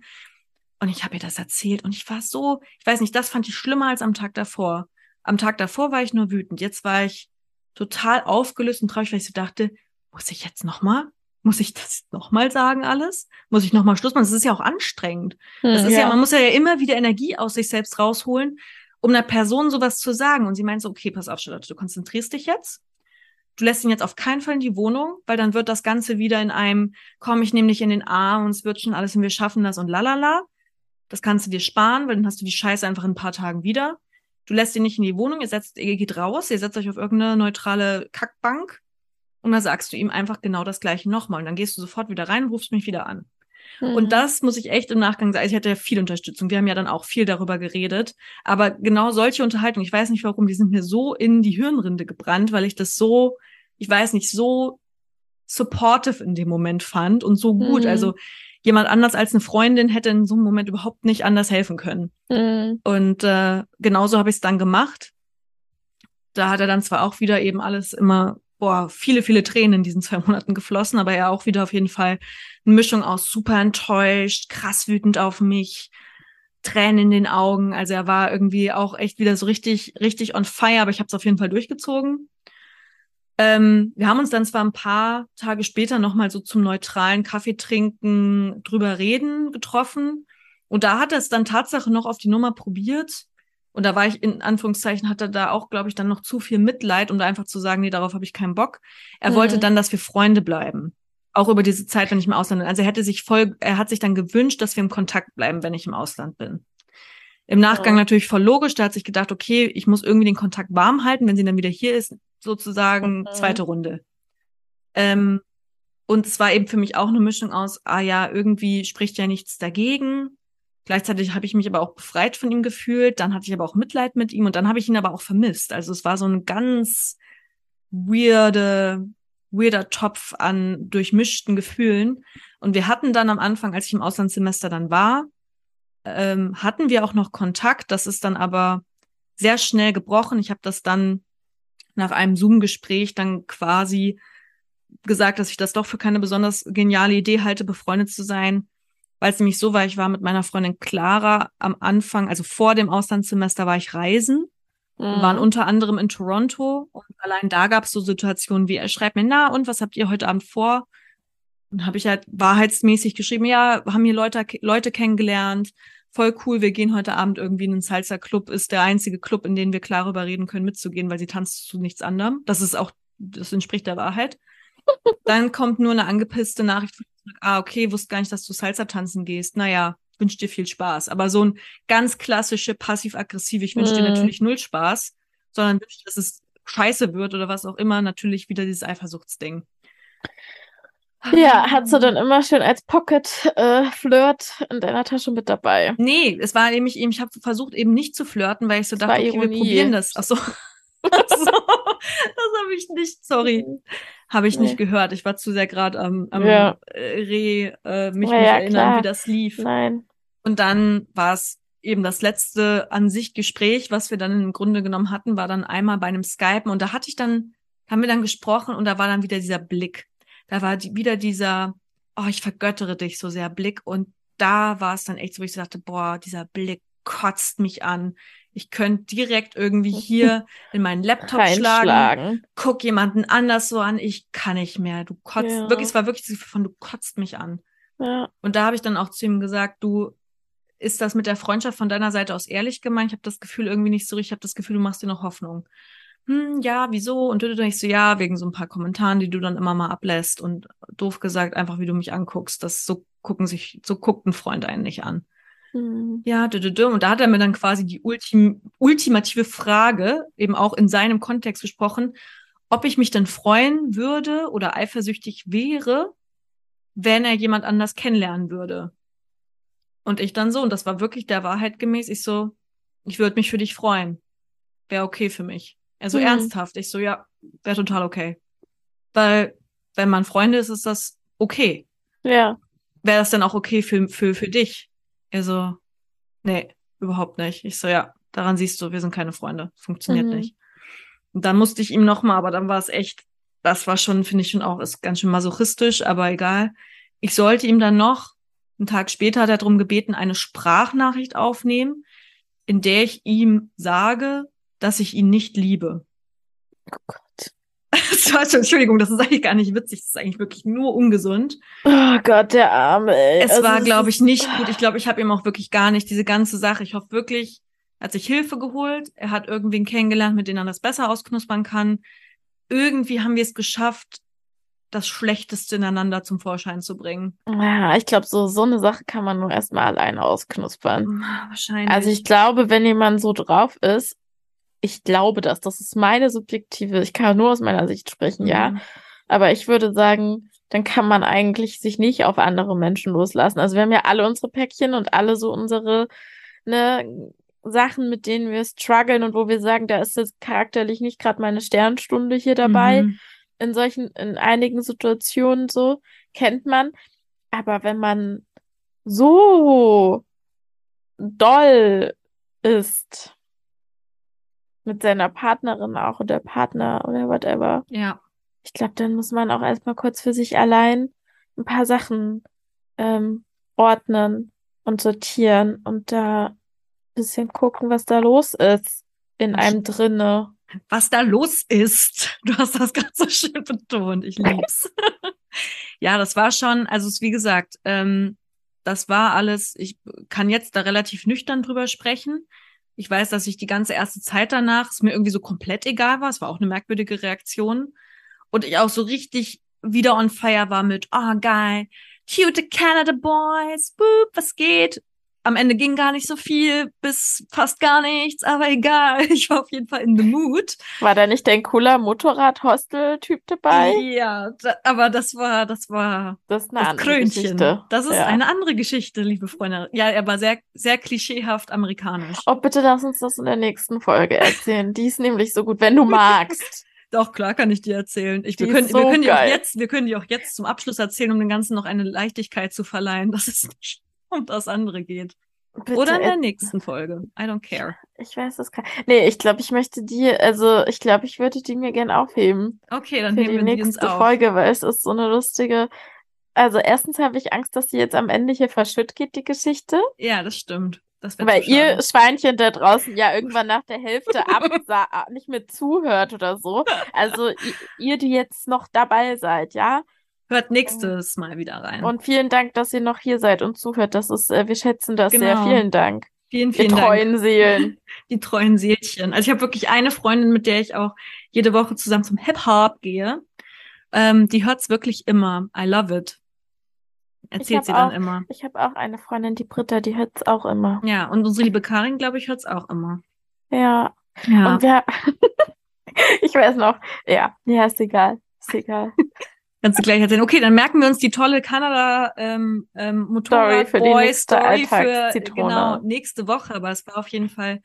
und ich habe ihr das erzählt und ich war so, ich weiß nicht, das fand ich schlimmer als am Tag davor. Am Tag davor war ich nur wütend, jetzt war ich total aufgelöst und traurig, weil ich so dachte, muss ich jetzt nochmal? Muss ich das nochmal sagen alles? Muss ich nochmal Schluss machen? Das ist ja auch anstrengend. Das Hm, ist ja. ja. man muss ja immer wieder Energie aus sich selbst rausholen, um einer Person sowas zu sagen. Und sie meint so, okay, pass auf, Charlotte, du konzentrierst dich jetzt. Du lässt ihn jetzt auf keinen Fall in die Wohnung, weil dann wird das Ganze wieder in einem, komm, ich nehme dich in den Arm und es wird schon alles und wir schaffen das und lalala. Das kannst du dir sparen, weil dann hast du die Scheiße einfach in ein paar Tagen wieder. Du lässt ihn nicht in die Wohnung, ihr, setzt, ihr geht raus, ihr setzt euch auf irgendeine neutrale Kackbank und dann sagst du ihm einfach genau das Gleiche nochmal. Und dann gehst du sofort wieder rein und rufst mich wieder an. Hm. Und das muss ich echt im Nachgang sagen. Ich hatte ja viel Unterstützung. Wir haben ja dann auch viel darüber geredet. Aber genau solche Unterhaltungen, ich weiß nicht warum, die sind mir so in die Hirnrinde gebrannt, weil ich das so, ich weiß nicht, so supportive in dem Moment fand und so gut. Mhm. Also jemand anders als eine Freundin hätte in so einem Moment überhaupt nicht anders helfen können. Hm. Und äh, genauso habe ich es dann gemacht. Da hat er dann zwar auch wieder eben alles immer, boah, viele, viele Tränen in diesen zwei Monaten geflossen, aber er auch wieder auf jeden Fall eine Mischung aus super enttäuscht, krass wütend auf mich, Tränen in den Augen. Also er war irgendwie auch echt wieder so richtig, richtig on fire, aber ich habe es auf jeden Fall durchgezogen. Ähm, wir haben uns dann zwar ein paar Tage später nochmal so zum neutralen Kaffee trinken, drüber reden getroffen. Und da hat er es dann Tatsache noch auf die Nummer probiert. Und da war ich in Anführungszeichen, hatte da auch, glaube ich, dann noch zu viel Mitleid, um da einfach zu sagen, nee, darauf habe ich keinen Bock. Er Mhm. wollte dann, dass wir Freunde bleiben. Auch über diese Zeit, wenn ich im Ausland bin. Also er hätte sich voll, er hat sich dann gewünscht, dass wir im Kontakt bleiben, wenn ich im Ausland bin. Im Nachgang Ja. natürlich voll logisch. Der hat sich gedacht, okay, ich muss irgendwie den Kontakt warm halten, wenn sie dann wieder hier ist, sozusagen Mhm. zweite Runde. Ähm, und es war eben für mich auch eine Mischung aus, ah ja, irgendwie spricht ja nichts dagegen. Gleichzeitig habe ich mich aber auch befreit von ihm gefühlt. Dann hatte ich aber auch Mitleid mit ihm und dann habe ich ihn aber auch vermisst. Also es war so ein ganz weirde, weirder Topf an durchmischten Gefühlen. Und wir hatten dann am Anfang, als ich im Auslandssemester dann war, ähm, hatten wir auch noch Kontakt. Das ist dann aber sehr schnell gebrochen. Ich habe das dann nach einem Zoom-Gespräch dann quasi gesagt, dass ich das doch für keine besonders geniale Idee halte, befreundet zu sein, weil es nämlich so war, ich war mit meiner Freundin Clara am Anfang, also vor dem Auslandssemester war ich reisen. Wir waren unter anderem in Toronto und allein da gab es so Situationen wie, er schreibt mir, na, und was habt ihr heute Abend vor? Und habe ich halt wahrheitsmäßig geschrieben, ja, haben hier Leute, Leute kennengelernt, voll cool, wir gehen heute Abend irgendwie in einen Salsa-Club, ist der einzige Club, in den wir klar überreden können, mitzugehen, weil sie tanzt zu nichts anderem. Das ist auch, das entspricht der Wahrheit. Dann kommt nur eine angepisste Nachricht von ah, okay, wusste gar nicht, dass du Salsa tanzen gehst. Naja, wünsch dir viel Spaß. Aber so ein ganz klassische passiv-aggressive, ich wünsche dir Mhm. natürlich null Spaß, sondern wünsche, dass es scheiße wird oder was auch immer, natürlich wieder dieses Eifersuchtsding. Ja, hast du dann immer schön als Pocket-Flirt in deiner Tasche mit dabei? Nee, es war nämlich eben, ich habe versucht eben nicht zu flirten, weil ich so Das dachte, okay, wir probieren das. Ach so. Ach so. Das habe ich nicht, sorry, habe ich nicht Nee. gehört. Ich war zu sehr gerade am, am Ja. äh, Re, äh, mich, Ja, mich ja, erinnern, klar. wie das lief. Nein. Und dann war es eben das letzte an sich Gespräch, was wir dann im Grunde genommen hatten, war dann einmal bei einem Skypen und da hatte ich dann, haben wir dann gesprochen und da war dann wieder dieser Blick. Da war die, wieder dieser, oh, ich vergöttere dich so sehr Blick und da war es dann echt so, wo ich dachte, boah, dieser Blick kotzt mich an. Ich könnte direkt irgendwie hier in meinen Laptop schlagen, guck jemanden anders so an, ich kann nicht mehr. Du kotzt, Ja. wirklich, es war wirklich von, du kotzt mich an. Ja. Und da habe ich dann auch zu ihm gesagt, du, ist das mit der Freundschaft von deiner Seite aus ehrlich gemeint? Ich habe das Gefühl irgendwie nicht so richtig, ich habe das Gefühl, du machst dir noch Hoffnung. Hm, ja, wieso? Und du denkst so, ja, wegen so ein paar Kommentaren, die du dann immer mal ablässt und doof gesagt, einfach wie du mich anguckst. Das so gucken sich, so guckt ein Freund einen nicht an. Hm. Ja, und da hat er mir dann quasi die ultim ultimative Frage, eben auch in seinem Kontext gesprochen, ob ich mich denn freuen würde oder eifersüchtig wäre, wenn er jemand anders kennenlernen würde. Und ich dann so, und das war wirklich der Wahrheit gemäß, ich so, ich würde mich für dich freuen. Wäre okay für mich. Also Mhm. ernsthaft. Ich so, ja, wäre total okay. Weil, wenn man Freunde ist, ist das okay. Ja. Wäre das dann auch okay für, für, für dich? Er so, nee, überhaupt nicht. Ich so, ja, daran siehst du, wir sind keine Freunde. Funktioniert Mhm. nicht. Und dann musste ich ihm nochmal, aber dann war es echt, das war schon, finde ich schon auch, ist ganz schön masochistisch, aber egal. Ich sollte ihm dann noch, einen Tag später hat er darum gebeten, eine Sprachnachricht aufnehmen, in der ich ihm sage, dass ich ihn nicht liebe. Oh Gott. Entschuldigung, das ist eigentlich gar nicht witzig, das ist eigentlich wirklich nur ungesund. Oh Gott, der Arme, ey. Es Also, war, glaube ich, nicht gut. Ich glaube, ich habe ihm auch wirklich gar nicht diese ganze Sache. Ich hoffe wirklich, er hat sich Hilfe geholt. Er hat irgendwen kennengelernt, mit dem er das besser ausknuspern kann. Irgendwie haben wir es geschafft, das Schlechteste ineinander zum Vorschein zu bringen. Ja, ich glaube, so, so eine Sache kann man nur erstmal alleine ausknuspern. Wahrscheinlich. Also ich glaube, wenn jemand so drauf ist, ich glaube das, das ist meine subjektive, ich kann nur aus meiner Sicht sprechen, ja. Mhm. Aber ich würde sagen, dann kann man eigentlich sich nicht auf andere Menschen loslassen. Also wir haben ja alle unsere Päckchen und alle so unsere ne, Sachen, mit denen wir strugglen und wo wir sagen, da ist jetzt charakterlich nicht gerade meine Sternstunde hier dabei. Mhm. In solchen, in einigen Situationen so, kennt man. Aber wenn man so doll ist mit seiner Partnerin auch oder Partner oder whatever, Ja. ich glaube, dann muss man auch erstmal kurz für sich allein ein paar Sachen ähm, ordnen und sortieren und da ein bisschen gucken, was da los ist in einem drinne. was da los ist. Du hast das gerade so schön betont. Ich lieb's. ja, das war schon, also es, wie gesagt, ähm, das war alles, ich kann jetzt da relativ nüchtern drüber sprechen. Ich weiß, dass ich die ganze erste Zeit danach, es mir irgendwie so komplett egal war. Es war auch eine merkwürdige Reaktion. Und ich auch so richtig wieder on fire war mit, oh geil, cute Canada Boys, boop, was geht? Am Ende ging gar nicht so viel, bis fast gar nichts, aber egal. Ich war auf jeden Fall in the mood. War da nicht dein cooler Motorrad-Hostel-Typ dabei? Ja, da, aber das war, das war Das ist eine das andere Krönchen. Geschichte. Das ist Ja. eine andere Geschichte, liebe Freunde. Ja, er war sehr, sehr klischeehaft amerikanisch. Oh, bitte lass uns das in der nächsten Folge erzählen. Die ist nämlich so gut, wenn du magst. Doch, klar kann ich dir erzählen. Ich, wir, Die können, ist wir so können die auch geil. jetzt, wir können die auch jetzt zum Abschluss erzählen, um dem Ganzen noch eine Leichtigkeit zu verleihen, dass es nicht um das andere geht. Bitte Oder in der er- nächsten Folge. I don't care. Ich weiß es gar Nee, ich glaube, ich möchte die, also ich glaube, ich würde die mir gern aufheben Okay, dann für nehmen die wir die nächste auf. Folge, weil es ist so eine lustige. Also erstens habe ich Angst, dass die jetzt am Ende hier verschütt geht, die Geschichte. Ja, das stimmt. Weil ihr. Schweinchen da draußen ja irgendwann nach der Hälfte absa nicht mehr zuhört oder so. Also ihr, die jetzt noch dabei seid, ja. Hört nächstes Mal wieder rein. Und vielen Dank, dass ihr noch hier seid und zuhört. Das ist, äh, wir schätzen das sehr. Genau. Vielen Dank. vielen, vielen Dank. treuen Seelen. Die treuen Seelchen. Also ich habe wirklich eine Freundin, mit der ich auch jede Woche zusammen zum Hip-Hop gehe. Ähm, die hört's wirklich immer. I love it. Erzählt sie dann auch- immer. Ich habe auch eine Freundin, die Britta, die hört's auch immer. Ja, und unsere liebe Karin, glaube ich, hört's auch immer. Ja. Ja. Und wir, ich weiß noch, ja, ja, ist egal. Ist egal. Kannst du gleich erzählen. Okay, dann merken wir uns die tolle Kanada ähm, ähm, Story für die Motorrad-Boy nächste Story für genau nächste Woche. Aber es war auf jeden Fall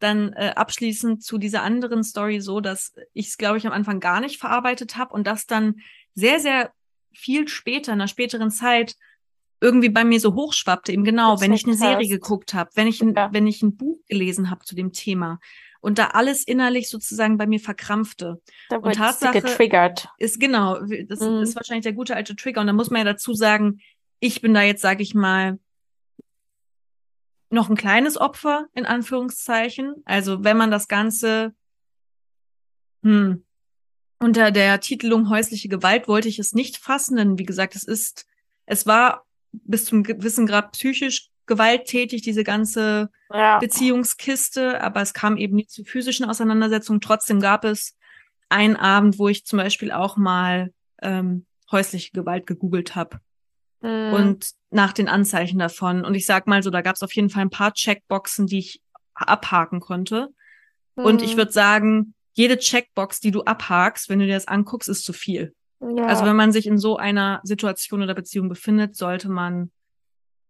dann äh, abschließend zu dieser anderen Story so, dass ich es, glaube ich, am Anfang gar nicht verarbeitet habe und das dann sehr, sehr viel später, in einer späteren Zeit, irgendwie bei mir so hochschwappte. Eben genau, wenn ich eine Serie geguckt habe, wenn ich ein, Ja. wenn ich ein Buch gelesen habe zu dem Thema und da alles innerlich sozusagen bei mir verkrampfte Da du Tatsache- getriggert. ist genau, das Mhm. ist wahrscheinlich der gute alte Trigger. Und da muss man ja dazu sagen, ich bin da jetzt, sage ich mal, noch ein kleines Opfer, in Anführungszeichen. Also wenn man das Ganze hm, unter der Titelung häusliche Gewalt wollte ich es nicht fassen, denn wie gesagt, es ist, es war bis zum gewissen Grad psychisch gewalttätig, diese ganze Ja. Beziehungskiste, aber es kam eben nie zu physischen Auseinandersetzungen. Trotzdem gab es einen Abend, wo ich zum Beispiel auch mal ähm, häusliche Gewalt gegoogelt habe Mhm. und nach den Anzeichen davon. Und ich sag mal so, da gab es auf jeden Fall ein paar Checkboxen, die ich abhaken konnte. Und ich Mhm. würde sagen, jede Checkbox, die du abhakst, wenn du dir das anguckst, ist zu viel. Ja. Also wenn man sich in so einer Situation oder Beziehung befindet, sollte man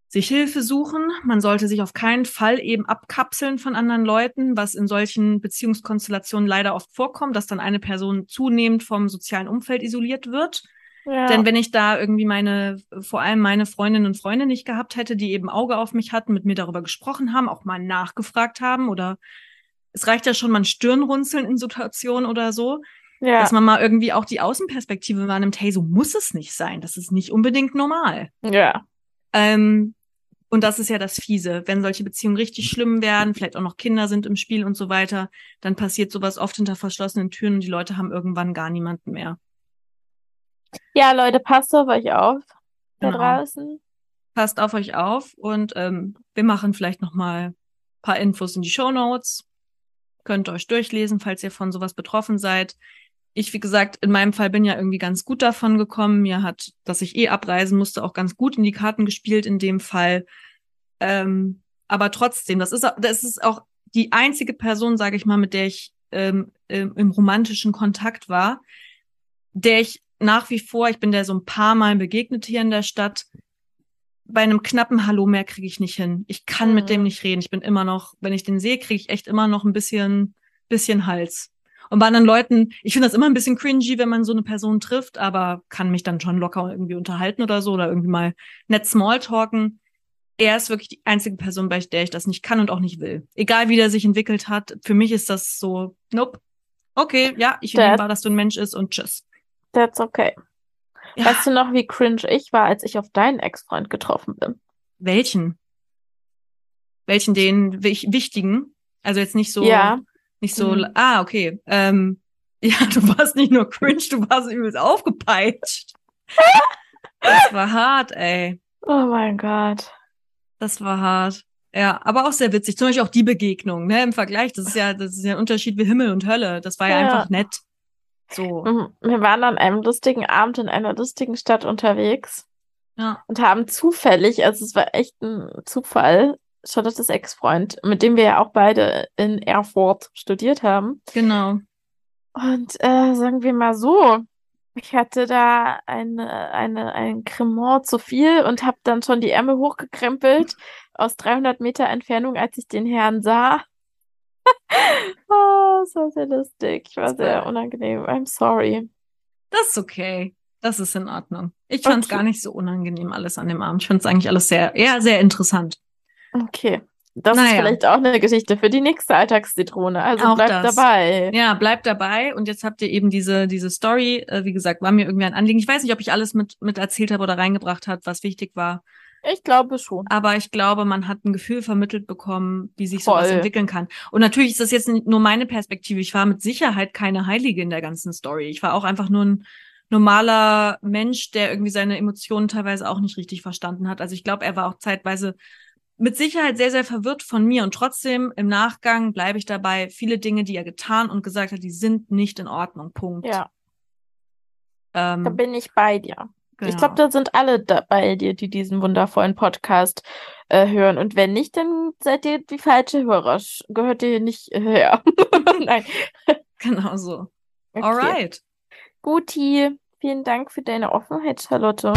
sich Hilfe suchen. Man sollte sich auf keinen Fall eben abkapseln von anderen Leuten, was in solchen Beziehungskonstellationen leider oft vorkommt, dass dann eine Person zunehmend vom sozialen Umfeld isoliert wird. ja. Denn wenn ich da irgendwie meine, vor allem meine Freundinnen und Freunde nicht gehabt hätte, die eben Auge auf mich hatten, mit mir darüber gesprochen haben, auch mal nachgefragt haben oder es reicht ja schon mal ein Stirnrunzeln in Situationen oder so, ja. dass man mal irgendwie auch die Außenperspektive wahrnimmt, hey, so muss es nicht sein. Das ist nicht unbedingt normal. ja. Ähm, Und das ist ja das Fiese. Wenn solche Beziehungen richtig schlimm werden, vielleicht auch noch Kinder sind im Spiel und so weiter, dann passiert sowas oft hinter verschlossenen Türen und die Leute haben irgendwann gar niemanden mehr. Ja, Leute, passt auf euch auf da Genau. draußen. Passt auf euch auf und ähm, wir machen vielleicht noch mal ein paar Infos in die Show Notes. Könnt ihr euch durchlesen, falls ihr von sowas betroffen seid. Ich, wie gesagt, in meinem Fall bin ja irgendwie ganz gut davon gekommen. Mir hat, dass ich eh abreisen musste, auch ganz gut in die Karten gespielt in dem Fall. Ähm, aber trotzdem, das ist, das ist auch die einzige Person, sage ich mal, mit der ich ähm, im, romantischen Kontakt war, der ich nach wie vor, ich bin der so ein paar Mal begegnet hier in der Stadt, bei einem knappen Hallo mehr kriege ich nicht hin. Ich kann mit dem Mhm. nicht reden. Ich bin immer noch, wenn ich den sehe, kriege ich echt immer noch ein bisschen, bisschen Hals. Und bei anderen Leuten, ich finde das immer ein bisschen cringy, wenn man so eine Person trifft, aber kann mich dann schon locker irgendwie unterhalten oder so oder irgendwie mal nett Smalltalken. Er ist wirklich die einzige Person, bei der ich das nicht kann und auch nicht will. Egal wie der sich entwickelt hat, für mich ist das so, nope. Okay, ja, ich nehme wahr, dass du ein Mensch ist und tschüss. That's okay. Ja, Weißt du noch, wie cringe ich war, als ich auf deinen Ex-Freund getroffen bin? welchen? Welchen den wich- wichtigen? Also jetzt nicht so, Ja. Nicht so, Mhm. ah, okay. Ähm, ja, du warst nicht nur cringe, du warst übelst aufgepeitscht. Das war hart, ey. Oh mein Gott. Das war hart. Ja, aber auch sehr witzig. Zum Beispiel auch die Begegnung, ne, im Vergleich. Das ist ja, das ist ja ein Unterschied wie Himmel und Hölle. Das war ja, Ja. einfach nett. So. Mhm. Wir waren an einem lustigen Abend in einer lustigen Stadt unterwegs Ja. und haben zufällig, also es war echt ein Zufall, Charlottes Ex-Freund, mit dem wir ja auch beide in Erfurt studiert haben. Genau. Und äh, sagen wir mal so, ich hatte da eine, eine, ein Cremant zu viel und habe dann schon die Ärmel hochgekrempelt aus 300 Meter Entfernung, als ich den Herrn sah. Oh, das war sehr lustig. Ich war sehr unangenehm. I'm sorry. Das ist okay. Das ist in Ordnung. Ich fand's Okay. gar nicht so unangenehm alles an dem Abend. Ich fand's eigentlich alles sehr, eher sehr interessant. Okay. Das ist Naja. vielleicht auch eine Geschichte für die nächste Alltagszitrone. Also Auch bleibt das. dabei. Ja, bleibt dabei. Und jetzt habt ihr eben diese, diese Story. Äh, wie gesagt, war mir irgendwie ein Anliegen. Ich weiß nicht, ob ich alles mit, mit erzählt habe oder reingebracht habe, was wichtig war. Ich glaube schon. Aber ich glaube, man hat ein Gefühl vermittelt bekommen, wie sich sowas Voll. entwickeln kann. Und natürlich ist das jetzt nur meine Perspektive. Ich war mit Sicherheit keine Heilige in der ganzen Story. Ich war auch einfach nur ein normaler Mensch, der irgendwie seine Emotionen teilweise auch nicht richtig verstanden hat. Also ich glaube, er war auch zeitweise mit Sicherheit sehr, sehr verwirrt von mir. Und trotzdem im Nachgang bleibe ich dabei, viele Dinge, die er getan und gesagt hat, die sind nicht in Ordnung. Punkt. Ja, Ähm, da bin ich bei dir. Ich genau. glaube, da sind alle da bei dir, die diesen wundervollen Podcast äh, hören. Und wenn nicht, dann seid ihr die falsche Hörer. Gehört ihr nicht her. Nein. Genau so. Okay. Alright. Guti. Vielen Dank für deine Offenheit, Charlotte.